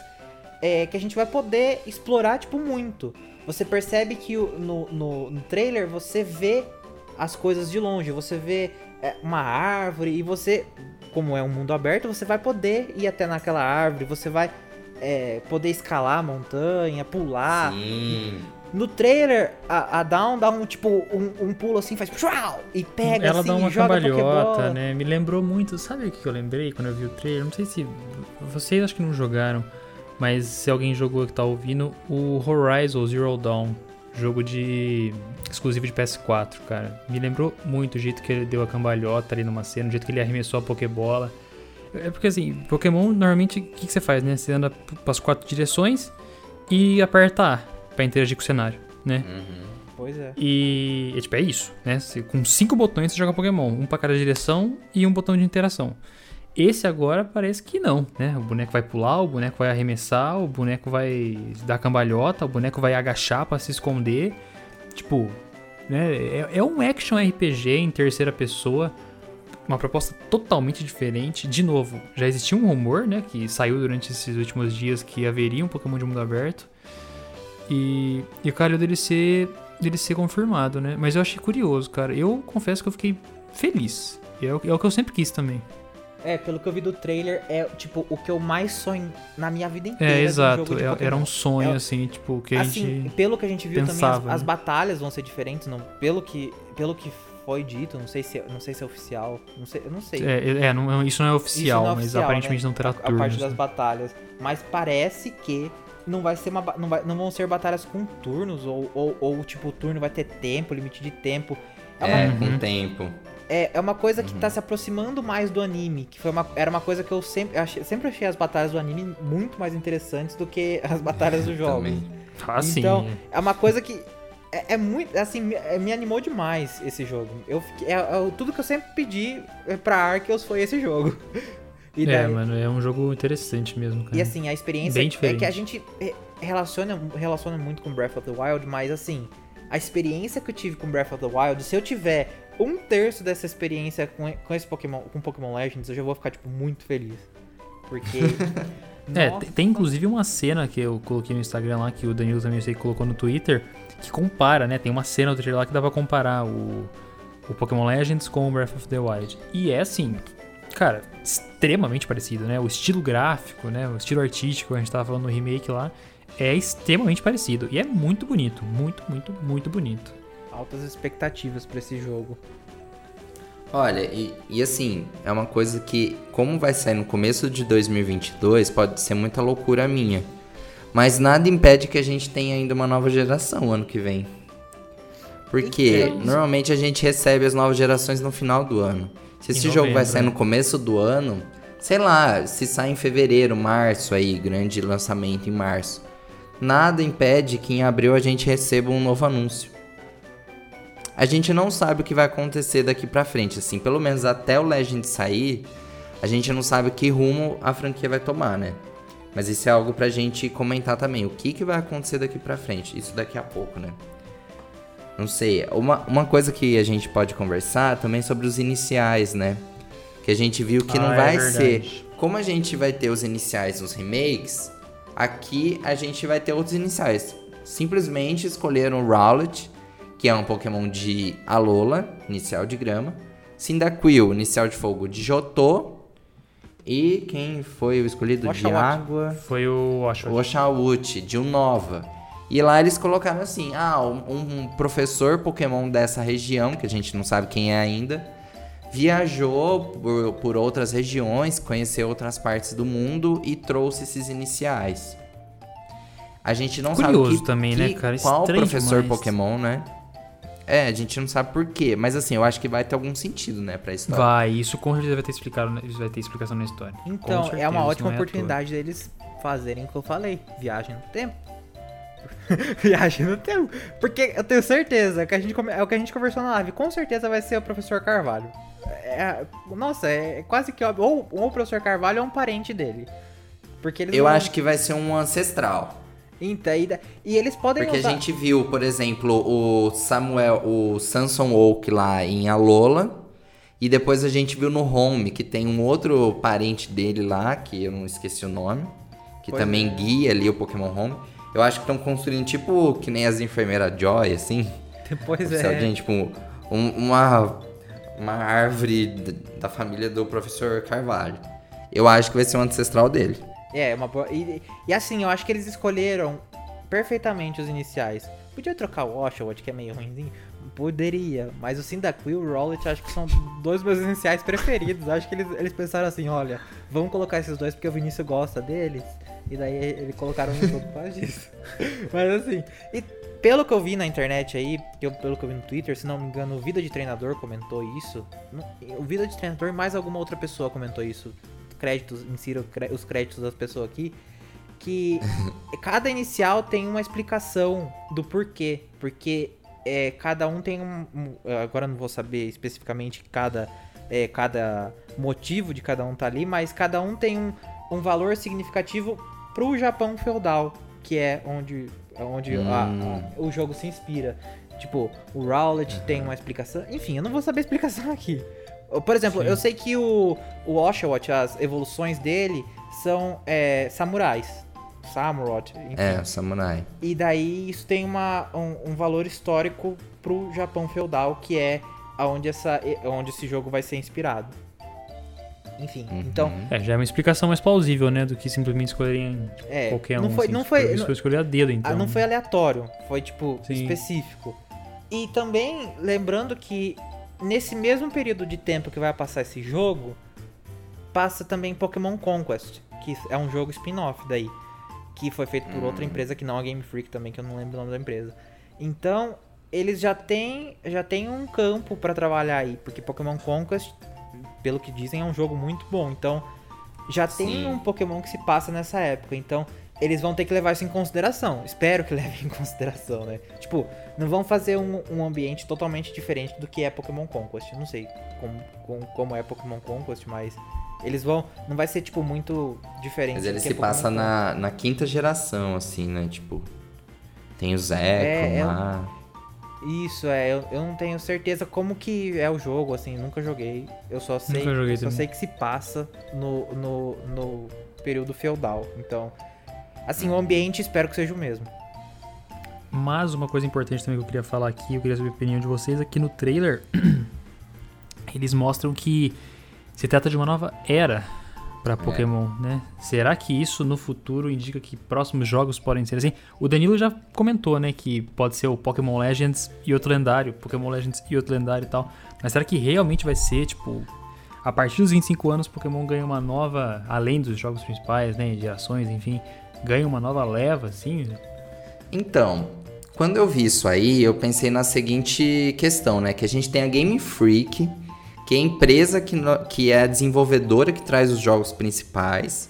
é que a gente vai poder explorar tipo muito. Você percebe que no, no, no trailer você vê as coisas de longe, você vê uma árvore e você, como é um mundo aberto, você vai poder ir até naquela árvore, você vai é, poder escalar a montanha, pular. Sim. No trailer, a, a Dawn dá um tipo um, um pulo assim, faz e pega Ela assim, dá uma joga cambalhota, né? Me lembrou muito. Sabe o que eu lembrei quando eu vi o trailer? Não sei se. Vocês acho que não jogaram, mas se alguém jogou que tá ouvindo, o Horizon Zero Dawn. Jogo de. exclusivo de PS4, cara. Me lembrou muito o jeito que ele deu a cambalhota ali numa cena, o jeito que ele arremessou a Pokébola. É porque assim, Pokémon normalmente o que, que você faz, né? Você anda pras quatro direções e aperta A pra interagir com o cenário, né? Uhum. Pois é. E é, tipo, é isso, né? Você- com cinco botões você joga Pokémon, um pra cada direção e um botão de interação. Esse agora parece que não, né? O boneco vai pular, o boneco vai arremessar, o boneco vai dar cambalhota, o boneco vai agachar pra se esconder. Tipo, né? É, é um action RPG em terceira pessoa, uma proposta totalmente diferente. De novo, já existia um rumor, né? Que saiu durante esses últimos dias que haveria um Pokémon de mundo aberto. E, e cara dele ser dele ser confirmado, né? Mas eu achei curioso, cara. Eu confesso que eu fiquei feliz. É o, é o que eu sempre quis também. É, pelo que eu vi do trailer, é tipo o que eu mais sonho na minha vida inteira. É, exato. de É- Pokémon. era um sonho, É- assim, tipo, que a assim, gente. pelo que a gente viu também, pensava, as, né? as batalhas vão ser diferentes, não, pelo que pelo que foi dito, não sei se não sei se é oficial, não sei, eu não sei. É, é, não- isso não é Isso oficial, não é mas oficial, aparentemente né? não terá a, a parte turnos. das batalhas, mas parece que não vai ser uma não, vai- não vão ser batalhas com turnos ou, ou, ou, tipo o turno vai ter tempo, limite de tempo. É É, Uhum. com tempo. É, é uma coisa que Uhum. tá se aproximando mais do anime, que foi uma, era uma coisa que eu sempre achei, sempre achei as batalhas do anime muito mais interessantes do que as batalhas jogos. Também. Ah, sim. Então, é uma coisa que é, é muito, assim, me, é- animou demais esse jogo. Eu fiquei, é- é tudo que eu sempre pedi pra Arceus foi esse jogo. É, daí- mano, é um jogo interessante mesmo, cara. e assim, a experiência Bem é diferente. que a gente é, relaciona, relaciona muito com Breath of the Wild, mas assim, a experiência que eu tive com Breath of the Wild, se eu tiver um terço dessa experiência com, com esse Pokémon, com Pokémon Legends, eu já vou ficar, tipo, muito feliz. Porque. É, tem, tem inclusive uma cena que eu coloquei no Instagram lá, que o Danilo também sei que colocou no Twitter, que compara, né? Tem uma cena do trailer lá que dá pra comparar o, o Pokémon Legends com o Breath of the Wild. E é assim, cara, extremamente parecido, né? O estilo gráfico, né? O estilo artístico, a gente tava falando no remake lá, é extremamente parecido. E é muito bonito, muito, muito, muito bonito. Altas expectativas pra esse jogo. Olha, e, e assim, é uma coisa que, como vai sair no começo de 2022, pode ser muita loucura minha. Mas nada impede que a gente tenha ainda uma nova geração ano que vem. Porque Então- normalmente a gente recebe as novas gerações no final do ano. Se esse jogo vai sair né? no começo do ano, sei lá, se sai em fevereiro, março aí, grande lançamento em março. Nada impede que em abril a gente receba um novo anúncio. A gente não sabe o que vai acontecer daqui pra frente, assim, pelo menos até o Legend sair, a gente não sabe que rumo a franquia vai tomar, né? Mas isso é algo pra gente comentar também, o que, que vai acontecer daqui pra frente, isso daqui a pouco, né? Não sei, uma, uma coisa que a gente pode conversar também é sobre os iniciais, né? Que a gente viu que não Ah, é vai verdade. ser. Como a gente vai ter os iniciais nos remakes, aqui a gente vai ter outros iniciais. Simplesmente escolheram o Rowlet, que é um Pokémon de Alola, inicial de grama. Cyndaquil, inicial de fogo de Jotô. E quem foi o escolhido de Oshawott. água? Foi o O Oshawott. Oshawott, de Unova. E lá eles colocaram assim: ah, um, um professor Pokémon dessa região, que a gente não sabe quem é ainda, viajou por, por outras regiões, conheceu outras partes do mundo e trouxe esses iniciais. A gente não Curioso sabe que, também, né, que- cara? qual Estranho professor demais. Pokémon, né? É, a gente não sabe por quê, mas assim, eu acho que vai ter algum sentido, né, pra história. Vai, isso com certeza vai ter, explicado, vai ter explicação na história. Então, certeza, é uma ótima toa. oportunidade deles fazerem o que eu falei: viagem no tempo. viagem no tempo. Porque eu tenho certeza que a gente é o que a gente conversou na live. Com certeza vai ser o professor Carvalho. É- nossa, é quase que óbvio. Ou, ou o professor Carvalho ou um parente dele. Porque eles Eu não- acho que vai ser um ancestral. Então, e, eles podem Porque usar. a gente viu, por exemplo, o Samuel, o Samson Oak lá em Alola. E depois a gente viu no Home, que tem um outro parente dele lá, que eu não esqueci o nome. Que Pois também é. guia ali o Pokémon Home. Eu acho que estão construindo tipo que nem as enfermeiras Joy, assim. Depois Sabe, é. gente, tipo, um- uma, uma árvore da família do professor Carvalho. Eu acho que vai ser um ancestral dele. É, uma boa. E, e assim, eu acho que eles escolheram perfeitamente os iniciais. Podia trocar o Oshawott, que é meio ruimzinho? Poderia, mas o Cyndaquil e o Rowlet acho que são dois meus essenciais preferidos. Acho que eles, eles pensaram assim, olha, vamos colocar esses dois porque o Vinícius gosta deles. E daí eles colocaram no jogo por causa disso. Mas assim, e pelo que eu vi na internet aí, eu, pelo que eu vi no Twitter, se não me engano, o Vida de Treinador comentou isso. O Vida de Treinador e mais alguma outra pessoa comentou isso. Créditos, insira os créditos das pessoas aqui. Que cada inicial tem uma explicação do porquê. Porque é, cada um tem um, um. Agora não vou saber especificamente cada, é, cada motivo de cada um tá ali, mas cada um tem um, um valor significativo pro Japão feudal, que é onde, onde hum. a, a, hum. o jogo se inspira. Tipo, o Rowlet uhum. tem uma explicação. Enfim, eu não vou saber a explicação aqui. Por exemplo, Sim. eu sei que o, o Oshawott, as evoluções dele são é, samurais. Samurott. Enfim. É, samurai. E daí isso tem uma, um, um, valor histórico pro Japão feudal, que é onde, essa, onde esse jogo vai ser inspirado. Enfim, uhum. então. É, já é uma explicação mais plausível, né? Do que simplesmente escolherem é, qualquer um. Não foi. Assim, não foi não, escolher a dedo, então. Ah, não foi aleatório. Foi, tipo, Sim. específico. E também, lembrando que nesse mesmo período de tempo que vai passar esse jogo, passa também Pokémon Conquest, que é um jogo spin-off daí que foi feito por hum. outra empresa que não a Game Freak também, que eu não lembro o nome da empresa. Então, eles já têm já tem um campo para trabalhar aí, porque Pokémon Conquest, pelo que dizem, é um jogo muito bom. Então, já Sim. tem um Pokémon que se passa nessa época. Então, eles vão ter que levar isso em consideração. Espero que levem em consideração, né? Tipo, não vão fazer um, um ambiente totalmente diferente do que é Pokémon Conquest. Não sei como, como, como é Pokémon Conquest, mas eles vão. Não vai ser, tipo, muito diferente. Mas ele se passa na, na quinta geração, assim, né? Tipo. Tem o Zeco é, lá. Isso, é. Eu, eu não tenho certeza como que é o jogo, assim. Nunca joguei. Eu só sei. Nunca joguei só sei que se passa no, no, no período feudal. Então. Assim, o ambiente espero que seja o mesmo. Mas uma coisa importante também que eu queria falar aqui, eu queria saber a opinião de vocês, aqui no trailer. eles mostram que se trata de uma nova era para é. Pokémon, é. né? Será que isso no futuro indica que próximos jogos podem ser assim? O Danilo já comentou, né, que pode ser o Pokémon Legends e outro lendário, Pokémon Legends e outro lendário e tal. Mas será que realmente vai ser, tipo, a partir dos 25 anos Pokémon ganha uma nova, além dos jogos principais, né, gerações, enfim, ganha uma nova leva assim? Então, quando eu vi isso aí, eu pensei na seguinte questão, né, que a gente tem a Game Freak, que é a empresa que, no, que é a desenvolvedora que traz os jogos principais,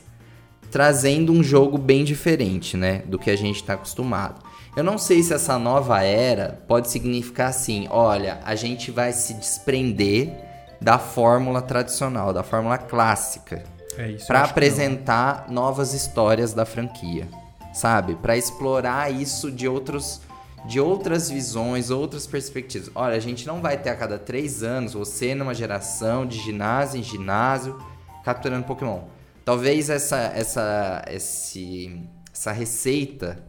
trazendo um jogo bem diferente, né, do que a gente está acostumado. Eu não sei se essa nova era pode significar assim, olha, a gente vai se desprender da fórmula tradicional, da fórmula clássica, é para apresentar novas histórias da franquia, sabe? Para explorar isso de outros de outras visões, outras perspectivas. Olha, a gente não vai ter a cada três anos você numa geração de ginásio em ginásio capturando Pokémon. Talvez essa essa esse, essa receita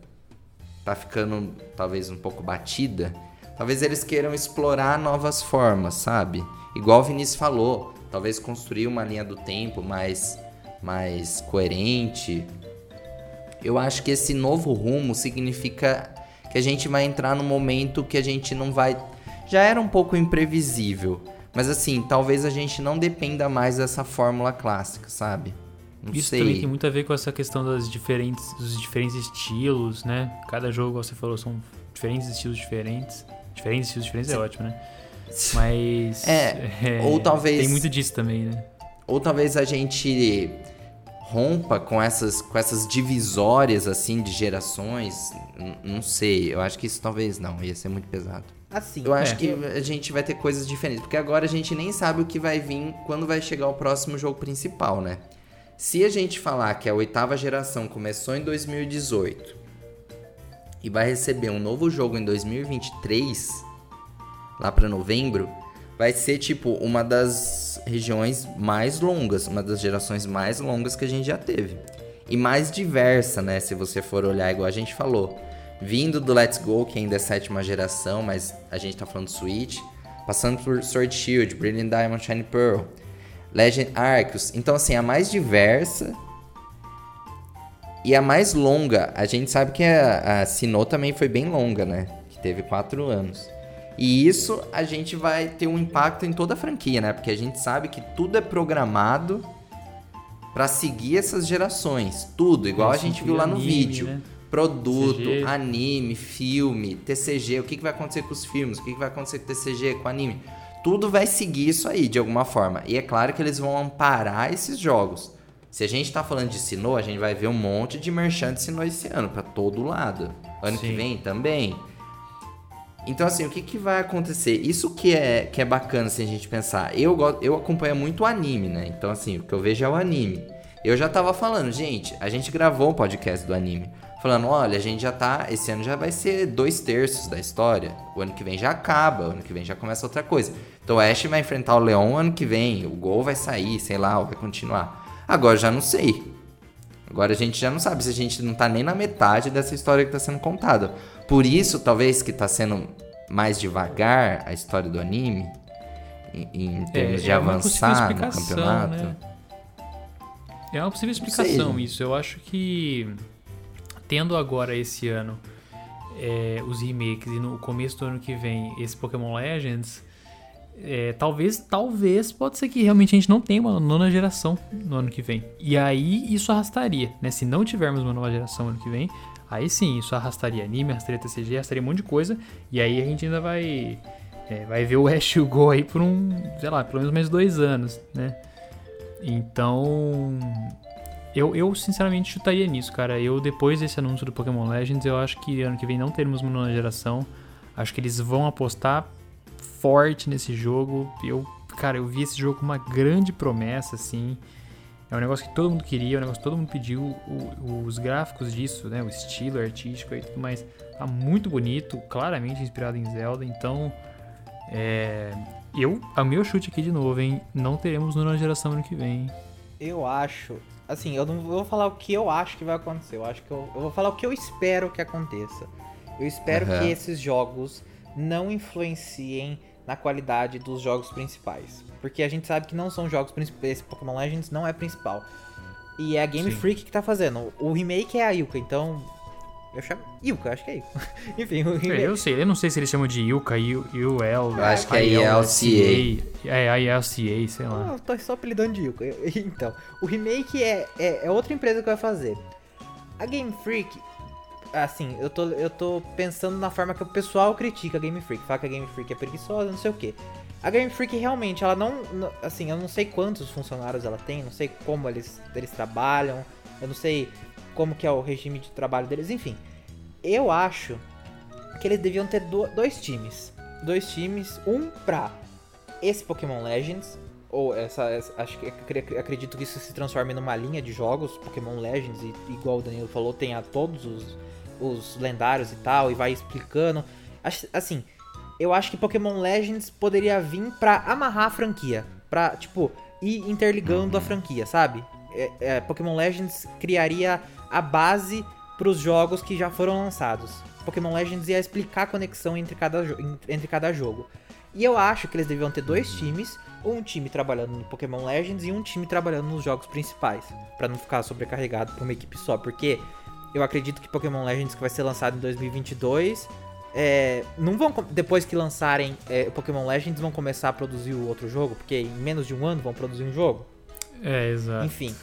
tá ficando talvez um pouco batida. Talvez eles queiram explorar novas formas, sabe? Igual o Vinícius falou, talvez construir uma linha do tempo mais mais coerente. Eu acho que esse novo rumo significa que a gente vai entrar num momento que a gente não vai. Já era um pouco imprevisível. Mas assim, talvez a gente não dependa mais dessa fórmula clássica, sabe? Não Isso sei. também tem muito a ver com essa questão das diferentes, dos diferentes estilos, né? Cada jogo, você falou, são diferentes estilos diferentes. Diferentes estilos diferentes é Sim. é ótimo, né? Mas. É, é, ou talvez. Tem muito disso também, né? Ou talvez a gente rompa com essas, com essas divisórias assim de gerações, não sei, eu acho que isso talvez não, ia ser muito pesado. Assim. Eu acho é. que a gente vai ter coisas diferentes, porque agora a gente nem sabe o que vai vir quando vai chegar o próximo jogo principal, né? Se a gente falar que a oitava geração começou em 2018 e vai receber um novo jogo em 2023, lá para novembro, vai ser tipo uma das regiões mais longas, uma das gerações mais longas que a gente já teve. E mais diversa, né? Se você for olhar, igual a gente falou. Vindo do Let's Go, que ainda é sétima geração, mas a gente tá falando Switch. Passando por Sword Shield, Brilliant Diamond, Shiny Pearl, Legend Arceus. Então, assim, a mais diversa e a mais longa. A gente sabe que a, a Sinnoh também foi bem longa, né? teve quatro anos. E isso a gente vai ter um impacto em toda a franquia, né? Porque a gente sabe que tudo é programado para seguir essas gerações. Tudo, igual a gente viu lá no anime, vídeo. né? Produto, TCG. anime, filme, TCG, o que, que vai acontecer com os filmes, o que, que vai acontecer com o TCG, com o anime. Tudo vai seguir isso aí, de alguma forma. E é claro que eles vão amparar esses jogos. Se a gente tá falando de Sinnoh, a gente vai ver um monte de merchan de Sinnoh esse ano, pra todo lado. Ano que Sim. vem também. Então, assim, o que, que vai acontecer? Isso que é, que é bacana, assim, a gente pensar. Eu, eu acompanho muito o anime, né? Então, assim, o que eu vejo é o anime. Eu já tava falando, gente, a gente gravou um podcast do anime. Falando, olha, a gente já tá. Esse ano já vai ser dois terços da história. O ano que vem já acaba, o ano que vem já começa outra coisa. Então o Ash vai enfrentar o Leon ano que vem. O Gol vai sair, sei lá, vai continuar. Agora já não sei. Agora a gente já não sabe se a gente não tá nem na metade dessa história que tá sendo contada. Por isso, talvez que tá sendo mais devagar a história do anime, em, em termos de é uma possível avançar no campeonato. né? É uma possível explicação isso. Eu acho que tendo agora esse ano é, os remakes e no começo do ano que vem esse Pokémon Legends, é, talvez, talvez, pode ser que realmente a gente não tenha uma nona geração no ano que vem. E aí isso arrastaria, né? Se não tivermos uma nova geração ano que vem, aí sim, isso arrastaria anime, arrastaria TCG, arrastaria um monte de coisa. E aí a gente ainda vai, é, vai ver o Ash e o Go aí por um, sei lá, pelo menos mais dois anos, né? Então, eu, eu sinceramente chutaria nisso, cara. Eu, depois desse anúncio do Pokémon Legends, eu acho que ano que vem não teremos uma nova geração. Acho que eles vão apostar forte nesse jogo. Eu, cara, eu vi esse jogo com uma grande promessa, assim. É um negócio que todo mundo queria, é um negócio que todo mundo pediu. O- os gráficos disso, né? O estilo artístico e tudo mais. Tá muito bonito, claramente inspirado em Zelda. Então, é... Eu, a meu chute aqui de novo, hein? Não teremos nova geração ano que vem. Eu acho. Assim, eu não vou falar o que eu acho que vai acontecer. Eu acho que eu, eu vou falar o que eu espero que aconteça. Eu espero Aham. que esses jogos não influenciem na qualidade dos jogos principais. Porque a gente sabe que não são jogos principais. Esse Pokémon Legends não é principal. E é a Game Sim. Freak que tá fazendo. O remake é a Yuka, então. Eu chamo. Yuka, acho que é Yuka. Enfim, o remake. Eu sei, eu não sei se eles chamam de Yuka, UL. Eu acho que é ILCA. É, ILCA, sei lá. Eu tô só apelidando de Yuka. Então, o remake é, é, é outra empresa que vai fazer. A Game Freak, assim, eu tô, eu tô pensando na forma que o pessoal critica a Game Freak. Fala que a Game Freak é preguiçosa, não sei o que. A Game Freak realmente, ela não. Assim, eu não sei quantos funcionários ela tem, não sei como eles, eles trabalham, eu não sei como que é o regime de trabalho deles, enfim. Eu acho que eles deviam ter do- dois times. Dois times, um pra esse Pokémon Legends, ou essa, essa- acho que acre- acredito que isso se transforme numa linha de jogos, Pokémon Legends, e igual o Danilo falou, tem a todos os, os lendários e tal, e vai explicando. Assim, eu acho que Pokémon Legends poderia vir pra amarrar a franquia, pra, tipo, ir interligando a franquia, sabe? É- é, Pokémon Legends criaria a base pros jogos que já foram lançados. Pokémon Legends ia explicar a conexão entre cada, entre cada jogo. E eu acho que eles deviam ter dois times, um time trabalhando no Pokémon Legends e um time trabalhando nos jogos principais, Pra não ficar sobrecarregado pra uma equipe só, porque eu acredito que Pokémon Legends que vai ser lançado em 2022, é, não vão depois que lançarem é, Pokémon Legends vão começar a produzir o outro jogo, porque em menos de um ano vão produzir um jogo. É, exato. Enfim.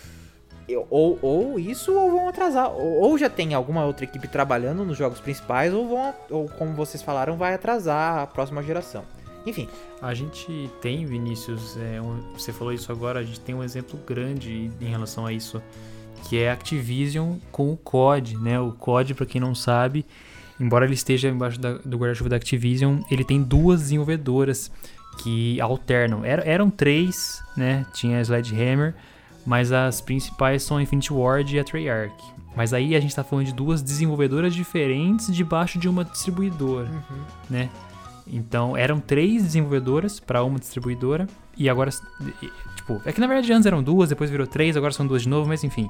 eu- ou, ou isso, ou vão atrasar. Ou, ou já tem alguma outra equipe trabalhando nos jogos principais, ou vão, ou como vocês falaram, vai atrasar a próxima geração. Enfim, A gente tem, Vinícius, é, um- você falou isso agora, a gente tem um exemplo grande em relação a isso, que é a Activision com o COD, né? O COD, pra quem não sabe, embora ele esteja embaixo da- do guarda-chuva da Activision, ele tem duas desenvolvedoras que alternam. Era- eram três, né? Tinha a Sledgehammer, mas as principais são a Infinity Ward e a Treyarch. Mas aí a gente tá falando de duas desenvolvedoras diferentes debaixo de uma distribuidora, né? Então, eram três desenvolvedoras para uma distribuidora. E agora, tipo, é que na verdade antes eram duas, depois virou três, agora são duas de novo, mas enfim.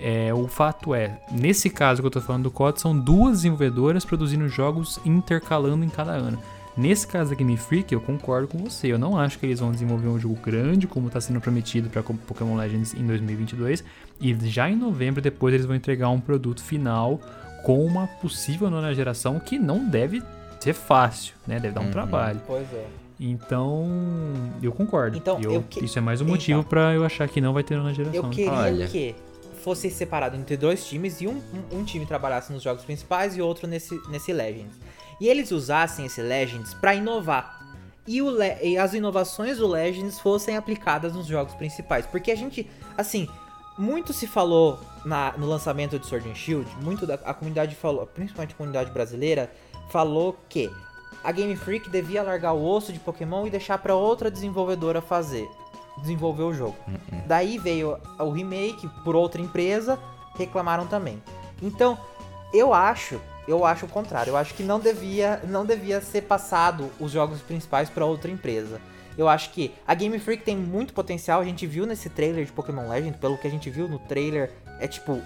É, o fato é, nesse caso que eu tô falando do COD, são duas desenvolvedoras produzindo jogos intercalando em cada ano. Nesse caso da Game Freak, eu concordo com você. Eu não acho que eles vão desenvolver um jogo grande como está sendo prometido para Pokémon Legends em 2022. E já em novembro, depois, eles vão entregar um produto final com uma possível nona geração que não deve ser fácil, né? Deve dar um Uhum. trabalho. Pois é. Então, eu concordo. Então, Eu- eu que- Isso é mais um motivo Então. pra eu achar que não vai ter na geração. Eu queria Olha. que fosse separado entre dois times e um, um, um time trabalhasse nos jogos principais e outro nesse, nesse Legends. E eles usassem esse Legends pra inovar. E, o Le- e as inovações do Legends fossem aplicadas nos jogos principais. Porque a gente, assim, muito se falou na- no lançamento de Sword and Shield, muito da a comunidade falou, principalmente a comunidade brasileira, falou que a Game Freak devia largar o osso de Pokémon e deixar pra outra desenvolvedora fazer, desenvolver o jogo. Daí veio o remake por outra empresa, reclamaram também. Então, eu acho, eu acho o contrário. Eu acho que não devia, não devia ser passado os jogos principais pra outra empresa. Eu acho que a Game Freak tem muito potencial, a gente viu nesse trailer de Pokémon Legend, pelo que a gente viu no trailer, é tipo,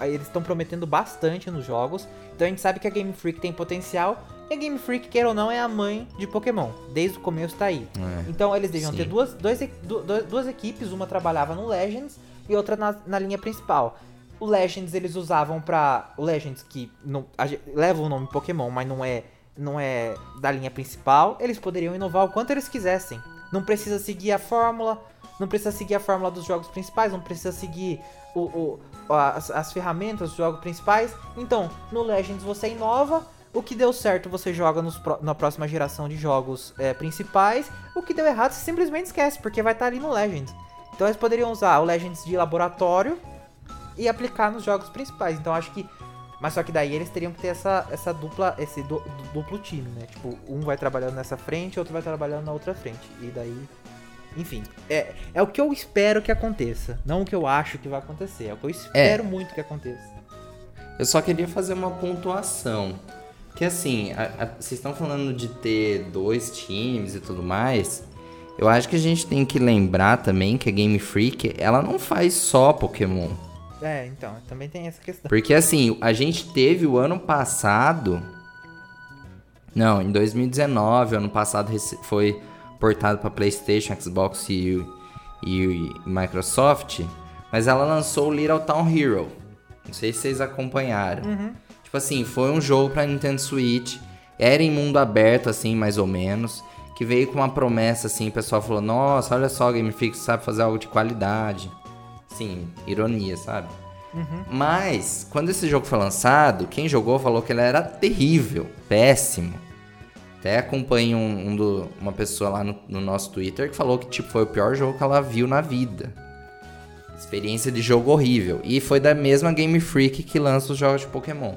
eles estão prometendo bastante nos jogos. Então a gente sabe que a Game Freak tem potencial. E a Game Freak, queira ou não, é a mãe de Pokémon. Desde o começo tá aí. É. Então eles deviam Sim. ter duas, dois, e- du- du- duas equipes, uma trabalhava no Legends e outra na, na linha principal. O Legends eles usavam pra. O Legends que não, a leva o nome Pokémon, mas não é, não é da linha principal, eles poderiam inovar o quanto eles quisessem. Não precisa seguir a fórmula, não precisa seguir a fórmula dos jogos principais, não precisa seguir o, o- as, as ferramentas dos jogos principais. Então, no Legends você inova, o que deu certo você joga nos na próxima geração de jogos é, principais, o que deu errado você simplesmente esquece, porque vai estar ali no Legends. Então eles poderiam usar o Legends de laboratório e aplicar nos jogos principais. Então acho que. Mas só que daí eles teriam que ter essa, essa dupla, esse du- du- duplo time, né? Tipo, um vai trabalhando nessa frente, outro vai trabalhando na outra frente. E daí. Enfim, é, é o que eu espero que aconteça. Não o que eu acho que vai acontecer. É o que eu espero muito que aconteça. Eu só queria fazer uma pontuação. Que assim, a- a- vocês estão falando de ter dois times e tudo mais. Eu acho que a gente tem que lembrar também que a Game Freak, ela não faz só Pokémon. É, então, também tem essa questão. Porque assim, a gente teve o ano passado. Não, em 2019, ano passado foi portado para PlayStation, Xbox e, e Microsoft. Mas ela lançou o Little Town Hero. Não sei se vocês acompanharam. Tipo assim, foi um jogo pra Nintendo Switch. Era em mundo aberto, assim, mais ou menos. Que veio com uma promessa, assim, o pessoal falou: Nossa, olha só, Game Freak sabe fazer algo de qualidade. Sim, ironia, sabe? Mas, quando esse jogo foi lançado, quem jogou falou que ele era terrível, péssimo. Até acompanhei um, um do- uma pessoa lá no, no nosso Twitter que falou que tipo, foi o pior jogo que ela viu na vida. Experiência de jogo horrível. E foi da mesma Game Freak que lança os jogos de Pokémon.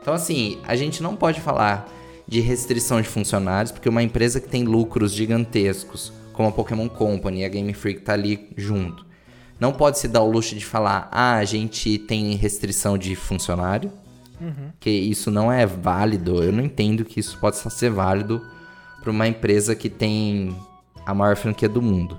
Então, assim, a gente não pode falar de restrição de funcionários, porque uma empresa que tem lucros gigantescos, como a Pokémon Company e a Game Freak tá ali junto, não pode se dar o luxo de falar, ah, a gente tem restrição de funcionário, que isso não é válido. Eu não entendo que isso possa ser válido para uma empresa que tem a maior franquia do mundo.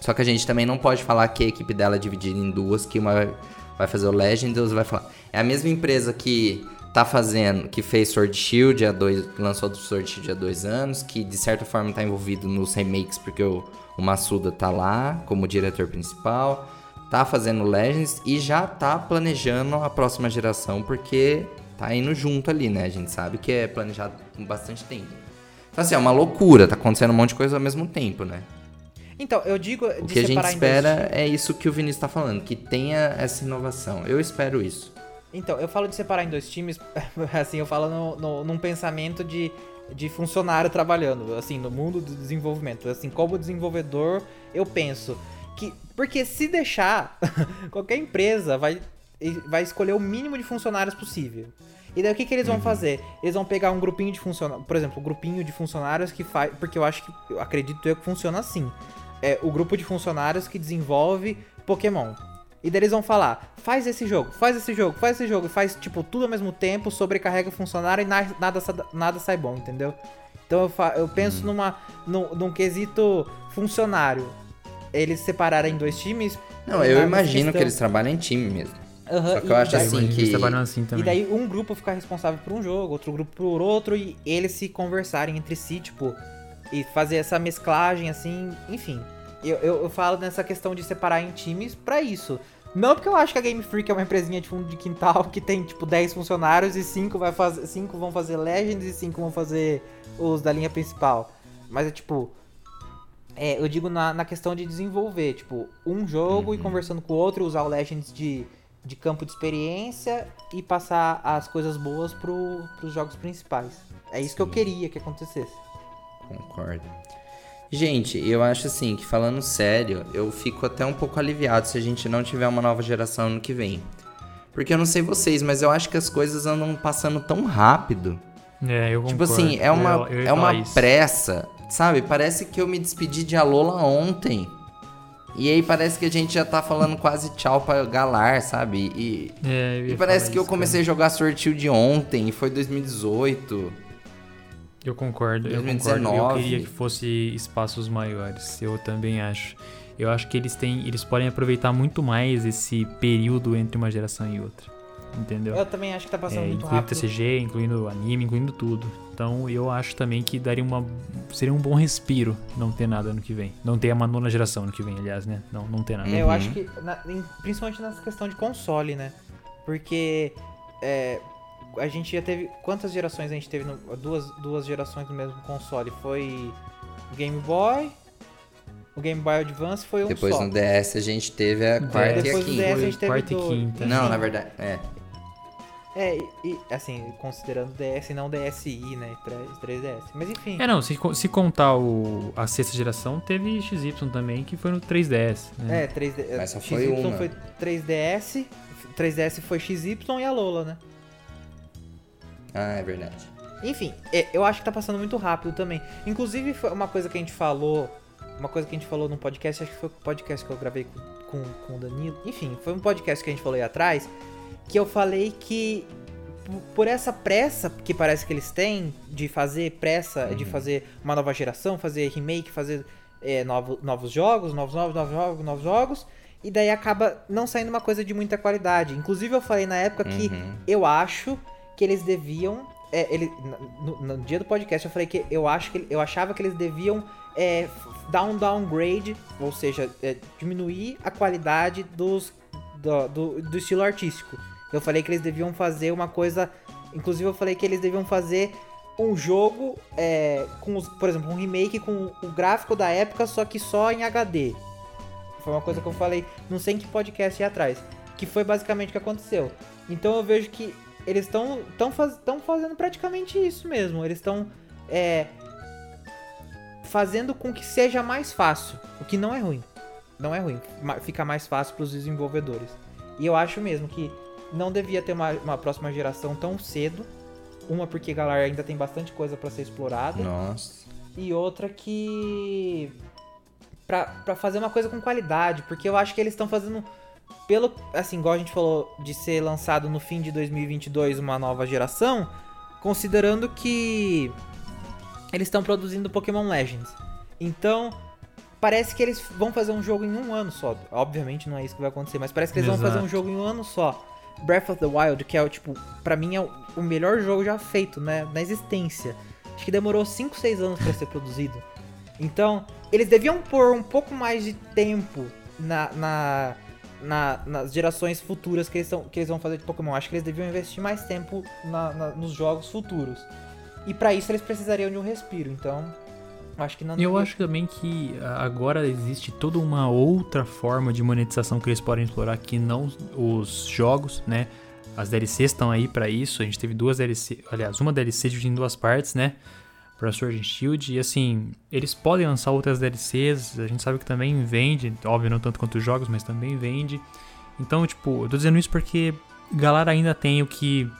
Só que a gente também não pode falar que a equipe dela é dividida em duas, que uma vai- fazer o Legends vai falar. É a mesma empresa que tá fazendo, que fez Sword Shield há dois, lançou do Sword Shield há dois anos, que de certa forma tá envolvido nos remakes porque o, o Masuda tá lá como diretor principal, tá fazendo Legends e já tá planejando a próxima geração porque tá indo junto ali, né? A gente sabe que é planejado com bastante tempo. Então assim, é uma loucura, tá acontecendo um monte de coisa ao mesmo tempo, né? Então, eu digo de O que a gente espera é isso que o Vinícius tá falando, que tenha essa inovação. Eu espero isso. Então, eu falo de separar em dois times, assim, eu falo no, no- num pensamento de, de funcionário trabalhando, assim, no mundo do desenvolvimento. Assim, como desenvolvedor, eu penso que. Porque se deixar, qualquer empresa vai, vai escolher o mínimo de funcionários possível. E daí o que, que eles vão fazer? Eles vão pegar um grupinho de funcionários, por exemplo, um grupinho de funcionários que faz. Porque eu acho que, eu acredito eu que funciona assim. É o grupo de funcionários que desenvolve Pokémon. E daí eles vão falar, faz esse jogo, faz esse jogo, faz esse jogo, e faz, tipo, tudo ao mesmo tempo, sobrecarrega o funcionário e na- nada, sa- nada sai bom, entendeu? Então eu, eu penso numa, num, num quesito funcionário. Eles separarem em dois times. Não, eu imagino questão- que eles trabalham em time mesmo. Aham, Só que eu acho daí- assim Eles que- trabalham assim também. E daí um grupo ficar responsável por um jogo, outro grupo por outro, e eles se conversarem entre si, tipo, e fazer essa mesclagem assim, enfim. Eu, eu, eu falo nessa questão de separar em times pra isso. Não porque eu acho que a Game Freak é uma empresinha de fundo de quintal que tem, tipo, 10 funcionários e 5 vai fazer, cinco vão fazer Legends e 5 vão fazer os da linha principal. Mas é tipo. É, eu digo na, na questão de desenvolver, tipo, um jogo e conversando com o outro, usar o Legends de, de campo de experiência e passar as coisas boas pro, pros jogos principais. É isso que eu queria que acontecesse. Concordo. Gente, eu acho assim que falando sério, eu fico até um pouco aliviado se a gente não tiver uma nova geração ano que vem. Porque eu não sei vocês, mas eu acho que as coisas andam passando tão rápido. É, eu Tipo concordo. assim, é uma, Eu- eu é uma isso. pressa, sabe? Parece que eu me despedi de Alola ontem. E aí parece que a gente já tá falando quase tchau pra Galar, sabe? E, É, e parece que eu comecei a jogar Sword Shield ontem, e foi 2018. Eu concordo, eu 2019. concordo. Eu queria que fosse espaços maiores. Eu também acho. Eu acho que eles têm. Eles podem aproveitar muito mais esse período entre uma geração e outra. Entendeu? Eu também acho que tá passando É, muito incluindo rápido. TCG, incluindo anime, incluindo tudo. Então eu acho também que daria uma. Seria um bom respiro não ter nada ano que vem. Não ter uma nona geração ano que vem, aliás, né? Não, não ter nada. É, Eu Uhum. acho que, na- principalmente nessa questão de console, né? Porque é, a gente já teve. Quantas gerações a gente teve? No, duas, duas gerações no mesmo console. Foi o Game Boy, o Game Boy Advance foi um Depois só. no DS a gente teve a quarta e a Depois do DS a quinta. gente teve Quarta e do- quinta. Não, na verdade, é. É, e, e, assim, considerando DS e não DSi, né? 3, 3DS. Mas enfim. É, não, se, se contar o, a sexta geração, teve XY também, que foi no 3DS. Né? É, 3D, Mas só foi XY uma. foi 3DS, 3DS foi XY e a Lola, né? Ah, é verdade. Enfim, é, eu acho que tá passando muito rápido também. Inclusive, foi uma coisa que a gente falou. Uma coisa que a gente falou no podcast, acho que foi o podcast que eu gravei com, com, com o Danilo. Enfim, foi um podcast que a gente falou aí atrás. Que eu falei que por essa pressa que parece que eles têm de fazer pressa, de fazer uma nova geração, fazer remake, fazer é, novo, novos jogos, novos, novos, novos jogos, novos jogos. E daí acaba não saindo uma coisa de muita qualidade. Inclusive, eu falei na época que Uhum. eu acho que eles deviam. É, ele, no, no dia do podcast eu falei que eu acho que eu achava que eles deviam é, dar um downgrade, ou seja, é, diminuir a qualidade dos, do, do, do estilo artístico. Eu falei que eles deviam fazer uma coisa. Inclusive eu falei que eles deviam fazer um jogo é, com, os, por exemplo, um remake com o gráfico da época, só que só em HD. Foi uma coisa que eu falei, não sei em que podcast ia atrás. Que foi basicamente o que aconteceu. Então eu vejo que eles estão tão faz, tão fazendo praticamente isso mesmo. Eles estão é, fazendo com que seja mais fácil. O que não é ruim. Não é ruim. Fica mais fácil para os desenvolvedores. E eu acho mesmo que não devia ter uma, uma próxima geração tão cedo. Uma porque a galera ainda tem bastante coisa para ser explorada Nossa. e outra que pra fazer uma coisa com qualidade, porque eu acho que eles estão fazendo pelo assim, igual a gente falou de ser lançado no fim de 2022 uma nova geração, considerando que eles estão produzindo Pokémon Legends. Então, parece que eles vão fazer um jogo em um ano só. Obviamente não é isso que vai acontecer, mas parece que eles vão fazer um Exato. jogo em um ano só. Breath of the Wild, que é o tipo, para mim é o, o melhor jogo já feito, né, na existência. Acho que demorou 5, 6 anos para ser produzido. Então, eles deviam pôr um pouco mais de tempo na, na- na- nas gerações futuras que eles, tão- que eles vão fazer de Pokémon. Acho que eles deviam investir mais tempo na- na- nos jogos futuros. E pra isso eles precisariam de um respiro. Então, acho que não. Eu acho também que ah, agora existe toda uma outra forma de monetização que eles podem explorar que não os jogos, né? As DLCs estão aí pra isso. A gente teve duas DLC, aliás, uma DLC dividida em duas partes, né? Pra Sword and Shield. E assim, eles podem lançar outras DLCs. A gente sabe que também vende. Óbvio, não tanto quanto os jogos, mas também vende. Então, tipo, eu tô dizendo isso porque Galar ainda tem o que.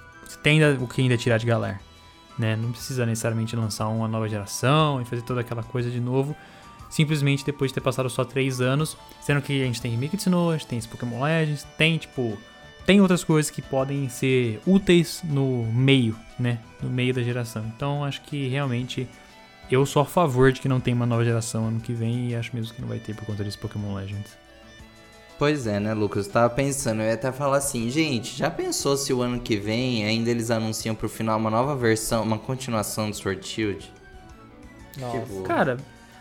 Tem o que ainda tirar de Galar. Né? Não precisa necessariamente lançar uma nova geração e fazer toda aquela coisa de novo. Simplesmente depois de ter passado só 3 anos. Sendo que a gente tem Remake de a gente tem esse Pokémon Legends, tem tipo. Tem outras coisas que podem ser úteis no meio, né? No meio da geração. Então acho que realmente eu sou a favor de que não tenha uma nova geração ano que vem e acho mesmo que não vai ter por conta desse Pokémon Legends. Pois é, né, Lucas? Eu tava pensando, eu ia até falar assim, gente, já pensou se o ano que vem ainda eles anunciam pro final uma nova versão, uma continuação do Sword Shield? Nossa. Tipo, Cara,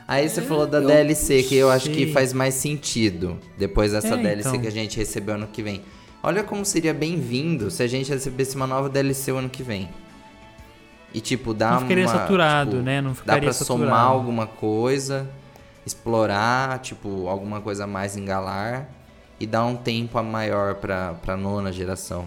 Aí você falou da DLC, que eu acho que sei. faz mais sentido. Depois dessa É, DLC então. que a gente recebeu ano que vem. Olha como seria bem-vindo se a gente recebesse uma nova DLC o ano que vem. E tipo, dá Não ficaria uma, saturado, tipo, né? Não Dá ficaria pra saturado. somar alguma coisa, explorar, tipo, alguma coisa a mais em Galar e dar um tempo a maior pra, pra nona geração.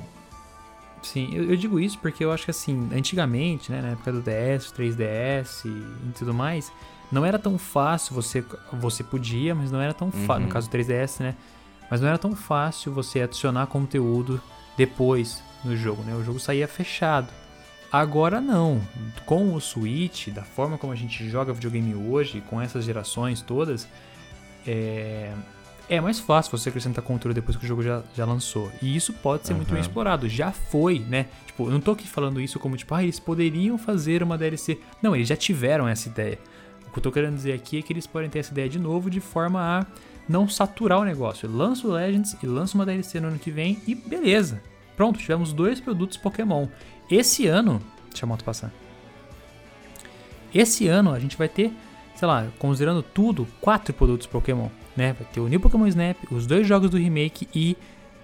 Sim, eu, eu digo isso porque eu acho que assim, antigamente, né, na época do DS, 3DS e, e tudo mais, não era tão fácil você você podia, mas não era tão fácil, Uhum. no caso do 3DS, né? Mas não era tão fácil você adicionar conteúdo depois no jogo, né? O jogo saía fechado. Agora não. Com o Switch, da forma como a gente joga videogame hoje, com essas gerações todas, é, é mais fácil você acrescentar conteúdo depois que o jogo já, já lançou. E isso pode ser muito bem explorado. Já foi, né? Tipo, eu não tô aqui falando isso como tipo, ah, eles poderiam fazer uma DLC. Não, eles já tiveram essa ideia. O que eu tô querendo dizer aqui é que eles podem ter essa ideia de novo de forma a não saturar o negócio. Lança o Legends e lança uma DLC no ano que vem e beleza. Pronto, tivemos dois produtos Pokémon. Esse ano, deixa a moto passar. Esse ano a gente vai ter, sei lá, considerando tudo, quatro produtos Pokémon, né? Vai ter o New Pokémon Snap, os dois jogos do remake e,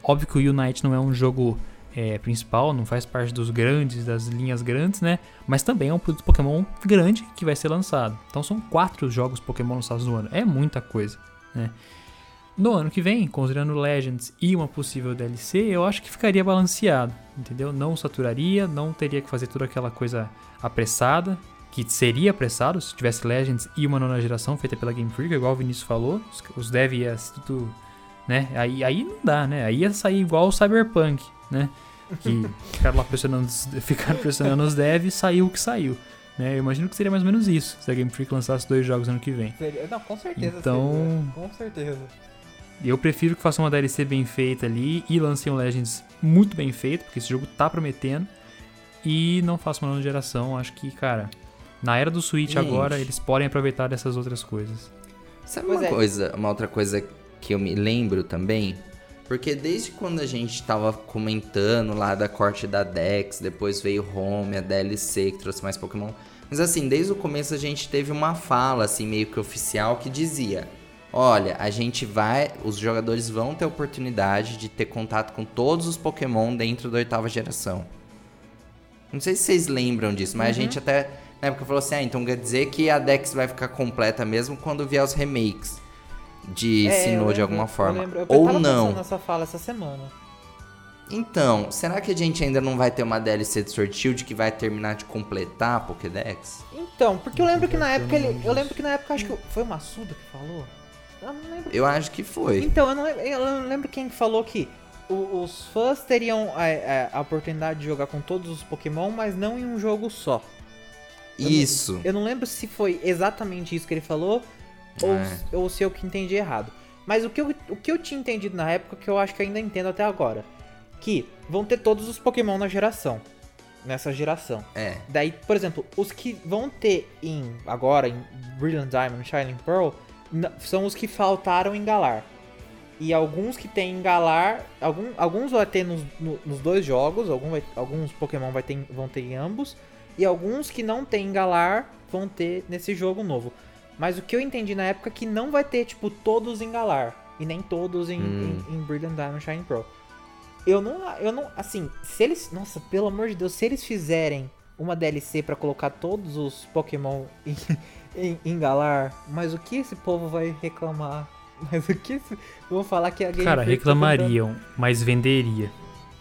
óbvio que o Unite não é um jogo é, principal, não faz parte dos grandes, das linhas grandes, né? Mas também é um produto Pokémon grande que vai ser lançado. Então são quatro jogos Pokémon lançados no ano. É muita coisa, né? No ano que vem, considerando Legends e uma possível DLC, eu acho que ficaria balanceado, entendeu? Não saturaria, não teria que fazer toda aquela coisa apressada, que seria apressado se tivesse Legends e uma nona geração feita pela Game Freak, igual o Vinícius falou, os, dev ia ser tudo, né? Aí, aí não dá, né? Aí ia sair igual o Cyberpunk, né? Que ficaram lá pressionando, ficaram pressionando os devs e saiu o que saiu. Né? Eu imagino que seria mais ou menos isso, se a Game Freak lançasse dois jogos ano que vem. Seria- Não, com certeza Então- seria. Com certeza. Eu prefiro que façam uma DLC bem feita ali e lancem um Legends muito bem feito, porque esse jogo tá prometendo. E não façam uma nova geração. Acho que, cara, na era do Switch Gente. agora, eles podem aproveitar dessas outras coisas. Sabe Pois uma é. coisa, uma outra coisa que eu me lembro também? Porque desde quando a gente tava comentando lá da corte da Dex, depois veio Home, a DLC que trouxe mais Pokémon. Mas assim, desde o começo a gente teve uma fala assim meio que oficial que dizia: "Olha, a gente vai, os jogadores vão ter oportunidade de ter contato com todos os Pokémon dentro da oitava geração". Não sei se vocês lembram disso, mas a Uhum. gente até na época falou assim: "Ah, então quer dizer que a Dex vai ficar completa mesmo quando vier os remakes" de É, eu Sinnoh de alguma eu forma. lembro. Eu Ou não. nessa fala essa semana. Então, será que a gente ainda não vai ter uma DLC de Sword Shield que vai terminar de completar a Pokédex? Então, porque eu lembro que na época ele. Eu lembro que na época acho que foi o Massuda que falou. Eu não lembro. Eu acho que foi. Então, eu não lembro, eu não lembro quem falou que os fãs teriam a, a- a oportunidade de jogar com todos os Pokémon, mas não em um jogo só. Isso. Eu não lembro se foi exatamente isso que ele falou ou, É. ou se eu que entendi errado. Mas o que, eu, o que eu tinha entendido na época, que eu acho que ainda entendo até agora, que vão ter todos os Pokémon na geração. Nessa geração. É. Daí, por exemplo, os que vão ter em agora em Brilliant Diamond, Shining Pearl, são os que faltaram em Galar. E alguns que tem em Galar, algum, alguns vai ter nos, no- nos dois jogos, algum vai- alguns Pokémon vai ter, vão ter em ambos, e alguns que não tem em Galar vão ter nesse jogo novo. Mas o que eu entendi na época é que não vai ter, tipo, todos em Galar, e nem todos em, Hum. em, em Brilliant Diamond, Shining Pearl. Eu não, eu não, assim, se eles, nossa, pelo amor de Deus, se eles fizerem uma DLC pra colocar todos os Pokémon em, em, em Galar, mas o que esse povo vai reclamar? Mas o que esse, vão falar que a Game Cara, tá reclamariam, mas venderia.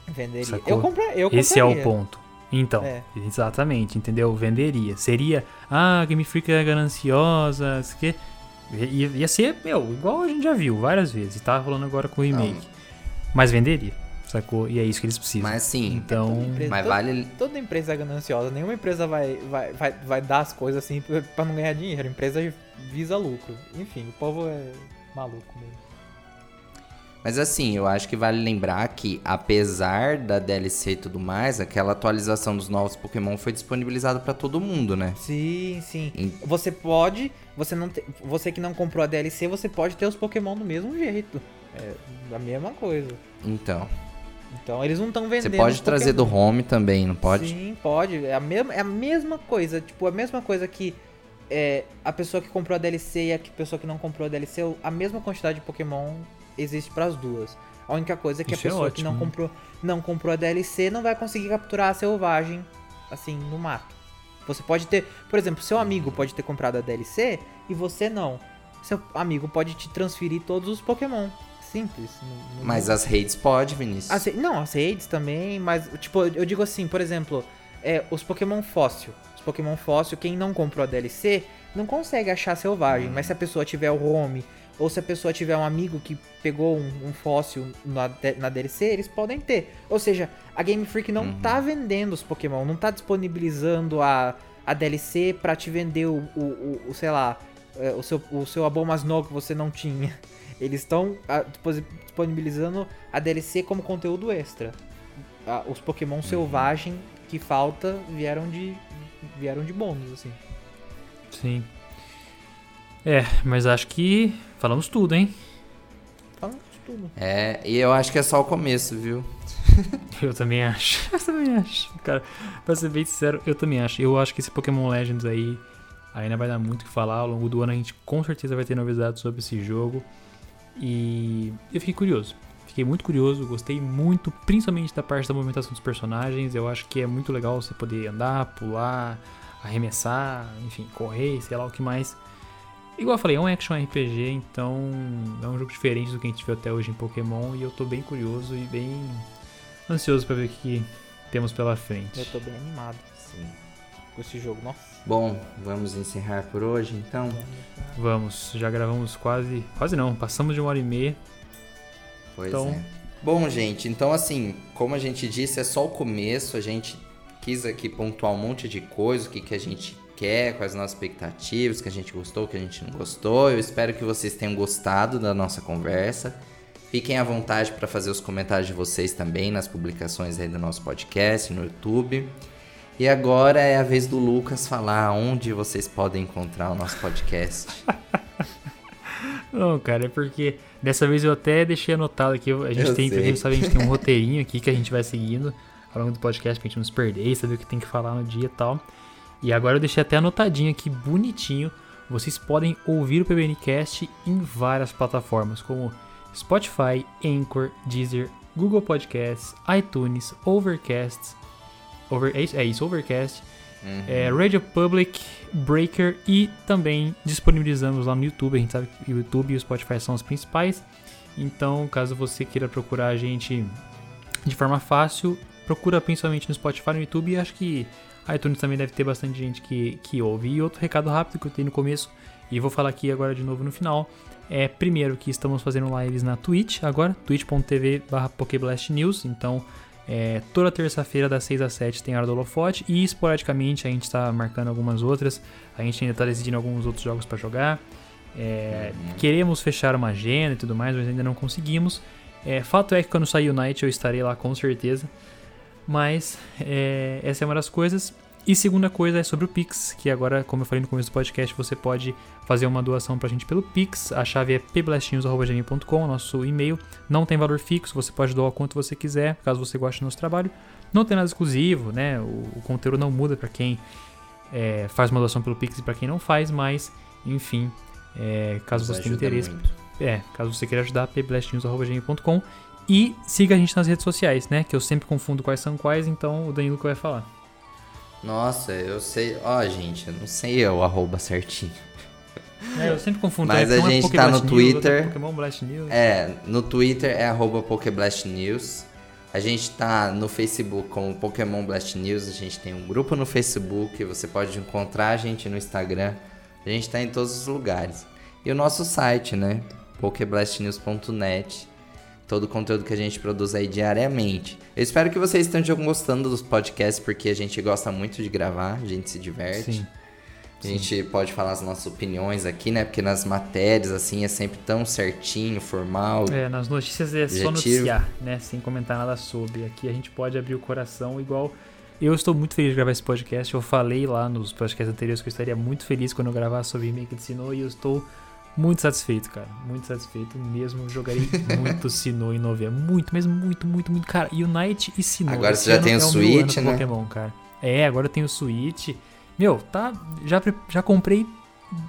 venderia. Sacou? Eu compra, eu Esse é o compraria. ponto. Então, É. exatamente, entendeu? Venderia. Seria, ah, a Game Freak é gananciosa, isso que ia, ia ser, meu, igual a gente já viu várias vezes. E tá rolando agora com o remake. Mas venderia, sacou? E é isso que eles precisam. Mas sim. Então, Empresa- Mas toda- vale. Toda empresa é gananciosa. Nenhuma empresa vai, vai, vai, vai dar as coisas assim pra pra não ganhar dinheiro. A empresa visa lucro. Enfim, o povo é maluco mesmo. Mas assim, eu acho que vale lembrar que, apesar da DLC e tudo mais, aquela atualização dos novos Pokémon foi disponibilizada pra todo mundo, né? Sim, sim. Você pode, você não te- você que não comprou a DLC, você pode ter os Pokémon do mesmo jeito. É a mesma coisa. Então. Então eles não estão vendendo. Você pode trazer do. Home também, não pode? Sim, pode. É a, mesma, é a mesma coisa. Tipo, a mesma coisa que é, a pessoa que comprou a DLC e a pessoa que não comprou a DLC, a mesma quantidade de Pokémon existe para as duas. A única coisa é que Isso a é pessoa que não ótimo. comprou, não comprou a DLC não vai conseguir capturar a selvagem assim no mato. Você pode ter, por exemplo, seu amigo pode ter comprado a DLC e você não. Seu amigo pode te transferir todos os Pokémon. Simples. não- não- Mas as redes pode, Vinícius. as, não, as raids também, mas, tipo, eu digo assim, por exemplo, é, os Pokémon fóssil. Os Pokémon fóssil, quem não comprou a DLC, não consegue achar selvagem. Mas se a pessoa tiver o home, ou se a pessoa tiver um amigo que pegou um, um fóssil na, na DLC, eles podem ter. Ou seja, a Game Freak não tá vendendo os Pokémon, não tá disponibilizando a, a DLC pra te vender o, o, o- o, sei lá, é, o seu, o seu Abomasnow que você não tinha. Eles estão disponibilizando a DLC como conteúdo extra. Os Pokémon selvagem que falta vieram de vieram de bônus, assim. Sim. É, mas acho que falamos tudo, hein? Falando de tudo. É, e eu acho que é só o começo, viu? Eu também acho. Eu também acho. Cara, pra ser bem sincero, eu também acho. Eu acho que esse Pokémon Legends aí ainda vai dar muito o que falar. Ao longo do ano a gente com certeza vai ter novidades sobre esse jogo. E eu fiquei curioso. Fiquei muito curioso, gostei muito, principalmente da parte da movimentação dos personagens. Eu acho que é muito legal você poder andar, pular, arremessar, enfim, correr, sei lá o que mais. Igual eu falei, é um action RPG, então é um jogo diferente do que a gente viu até hoje em Pokémon. E eu tô bem curioso e bem ansioso pra ver o que temos pela frente. Eu tô bem animado Sim. com esse jogo. Nossa. Bom, vamos encerrar por hoje, então. Vamos, já gravamos quase. Quase não, passamos de uma hora e meia. Pois Então- é. Bom, gente, então assim, como a gente disse, é só o começo. A gente quis aqui pontuar um monte de coisa, o que, que a gente quer, quais as nossas expectativas, o que a gente gostou, o que a gente não gostou. Eu espero que vocês tenham gostado da nossa conversa. Fiquem à vontade para fazer os comentários de vocês também nas publicações aí do nosso podcast, no YouTube. E agora é a vez do Lucas falar onde vocês podem encontrar o nosso podcast. Não, cara, é porque dessa vez eu até deixei anotado aqui. A gente Eu tem, sei. sabe, a gente tem um roteirinho aqui que a gente vai seguindo ao longo do podcast pra gente não se perder e saber o que tem que falar no dia e tal. E agora eu deixei até anotadinho aqui, bonitinho. Vocês podem ouvir o PBNcast em várias plataformas, como Spotify, Anchor, Deezer, Google Podcasts, iTunes, Overcast. Over, é, isso, é isso, Overcast. É, Radio Public, Breaker e também disponibilizamos lá no YouTube. A gente sabe que o YouTube e o Spotify são os principais. Então, caso você queira procurar a gente de forma fácil, procura principalmente no Spotify e no YouTube. E acho que iTunes também deve ter bastante gente que, que ouve. E outro recado rápido que eu tenho no começo, e vou falar aqui agora de novo no final. É primeiro que estamos fazendo lives na Twitch agora, twitch.tv barra News. Então, é, toda terça-feira, das 6 às 7, tem Hora do Holofote. E esporadicamente a gente está marcando algumas outras. A gente ainda está decidindo alguns outros jogos para jogar. É, Queremos fechar uma agenda e tudo mais, mas ainda não conseguimos. É, fato é que quando sair o Night eu estarei lá com certeza. Mas é, essa é uma das coisas. E segunda coisa é sobre o Pix, que agora, como eu falei no começo do podcast, você pode fazer uma doação pra gente pelo Pix. A chave é pblastnews.com, nosso e-mail. Não tem valor fixo, você pode doar o quanto você quiser, caso você goste do nosso trabalho. Não tem nada exclusivo, né? O, o conteúdo não muda pra quem é, faz uma doação pelo Pix e pra quem não faz, mas, enfim, é, caso Nos você tenha interesse, muito. é, caso você queira ajudar, pblastnews.com e siga a gente nas redes sociais, né? Que eu sempre confundo quais são quais, então o Danilo que vai falar. Nossa, eu sei. Ó, gente, eu não sei o arroba certinho. É, eu sempre confundo. Mas né? a é gente Poké tá no News, é Twitter. Pokémon Blast News. É, no Twitter é arroba Pokeblast News. A gente tá no Facebook como Pokémon Blast News. A gente tem um grupo no Facebook. Você pode encontrar a gente no Instagram. A gente tá em todos os lugares. E o nosso site, né? pokeblastnews.net. Todo o conteúdo que a gente produz aí diariamente. Eu espero que vocês estejam gostando dos podcasts, porque a gente gosta muito de gravar, a gente se diverte. Sim. A gente pode falar as nossas opiniões aqui, né? Porque nas matérias, assim, é sempre tão certinho, formal. É, nas notícias é só Objetivo. noticiar, né? Sem comentar nada sobre. Aqui a gente pode abrir o coração igual. Eu estou muito feliz de gravar esse podcast. Eu falei lá nos podcasts anteriores que eu estaria muito feliz quando eu gravasse sobre Sinnoh e eu estou muito satisfeito, cara. Muito satisfeito mesmo. Jogarei muito Sinnoh em novembro. Muito, mesmo muito, muito, muito. Cara, Unite e Sinnoh. Agora Esse você já tem o é meu Switch, né? Pokémon, cara. É, agora eu tenho o Switch. Meu, tá. Já, já comprei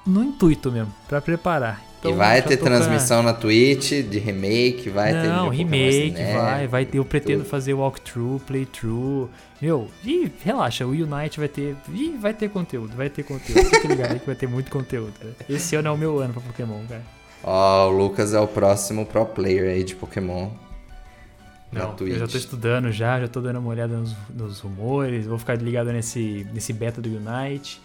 no intuito mesmo, pra preparar. Então, e vai ter transmissão na Twitch de remake, vai ter Não, vídeo Pokémon remake, vai, vai ter. Eu pretendo tudo. fazer walkthrough, playthrough. Meu, e relaxa, o Unite vai ter. Ih, vai ter conteúdo, vai ter conteúdo. Fica ligado aí que vai ter muito conteúdo. né? Esse ano é o meu ano pra Pokémon, cara. Ó, o Lucas é o próximo pro player aí de Pokémon. Na Não, Twitch. eu já tô estudando já, já tô dando uma olhada nos, nos rumores, vou ficar ligado nesse, nesse beta do Unite.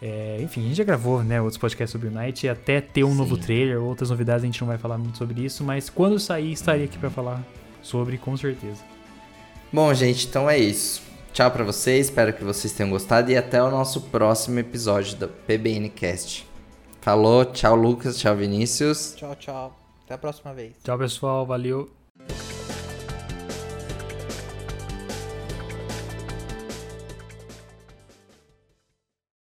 É, enfim, a gente já gravou né, outros podcasts sobre o Unite, e até ter um Sim. novo trailer, outras novidades a gente não vai falar muito sobre isso, mas quando sair, estarei aqui pra falar sobre, com certeza. Bom, gente, então é isso. Tchau pra vocês, espero que vocês tenham gostado e até o nosso próximo episódio do PBN Cast. Falou, tchau Lucas, tchau Vinícius. Tchau, tchau. Até a próxima vez. Tchau, pessoal, valeu.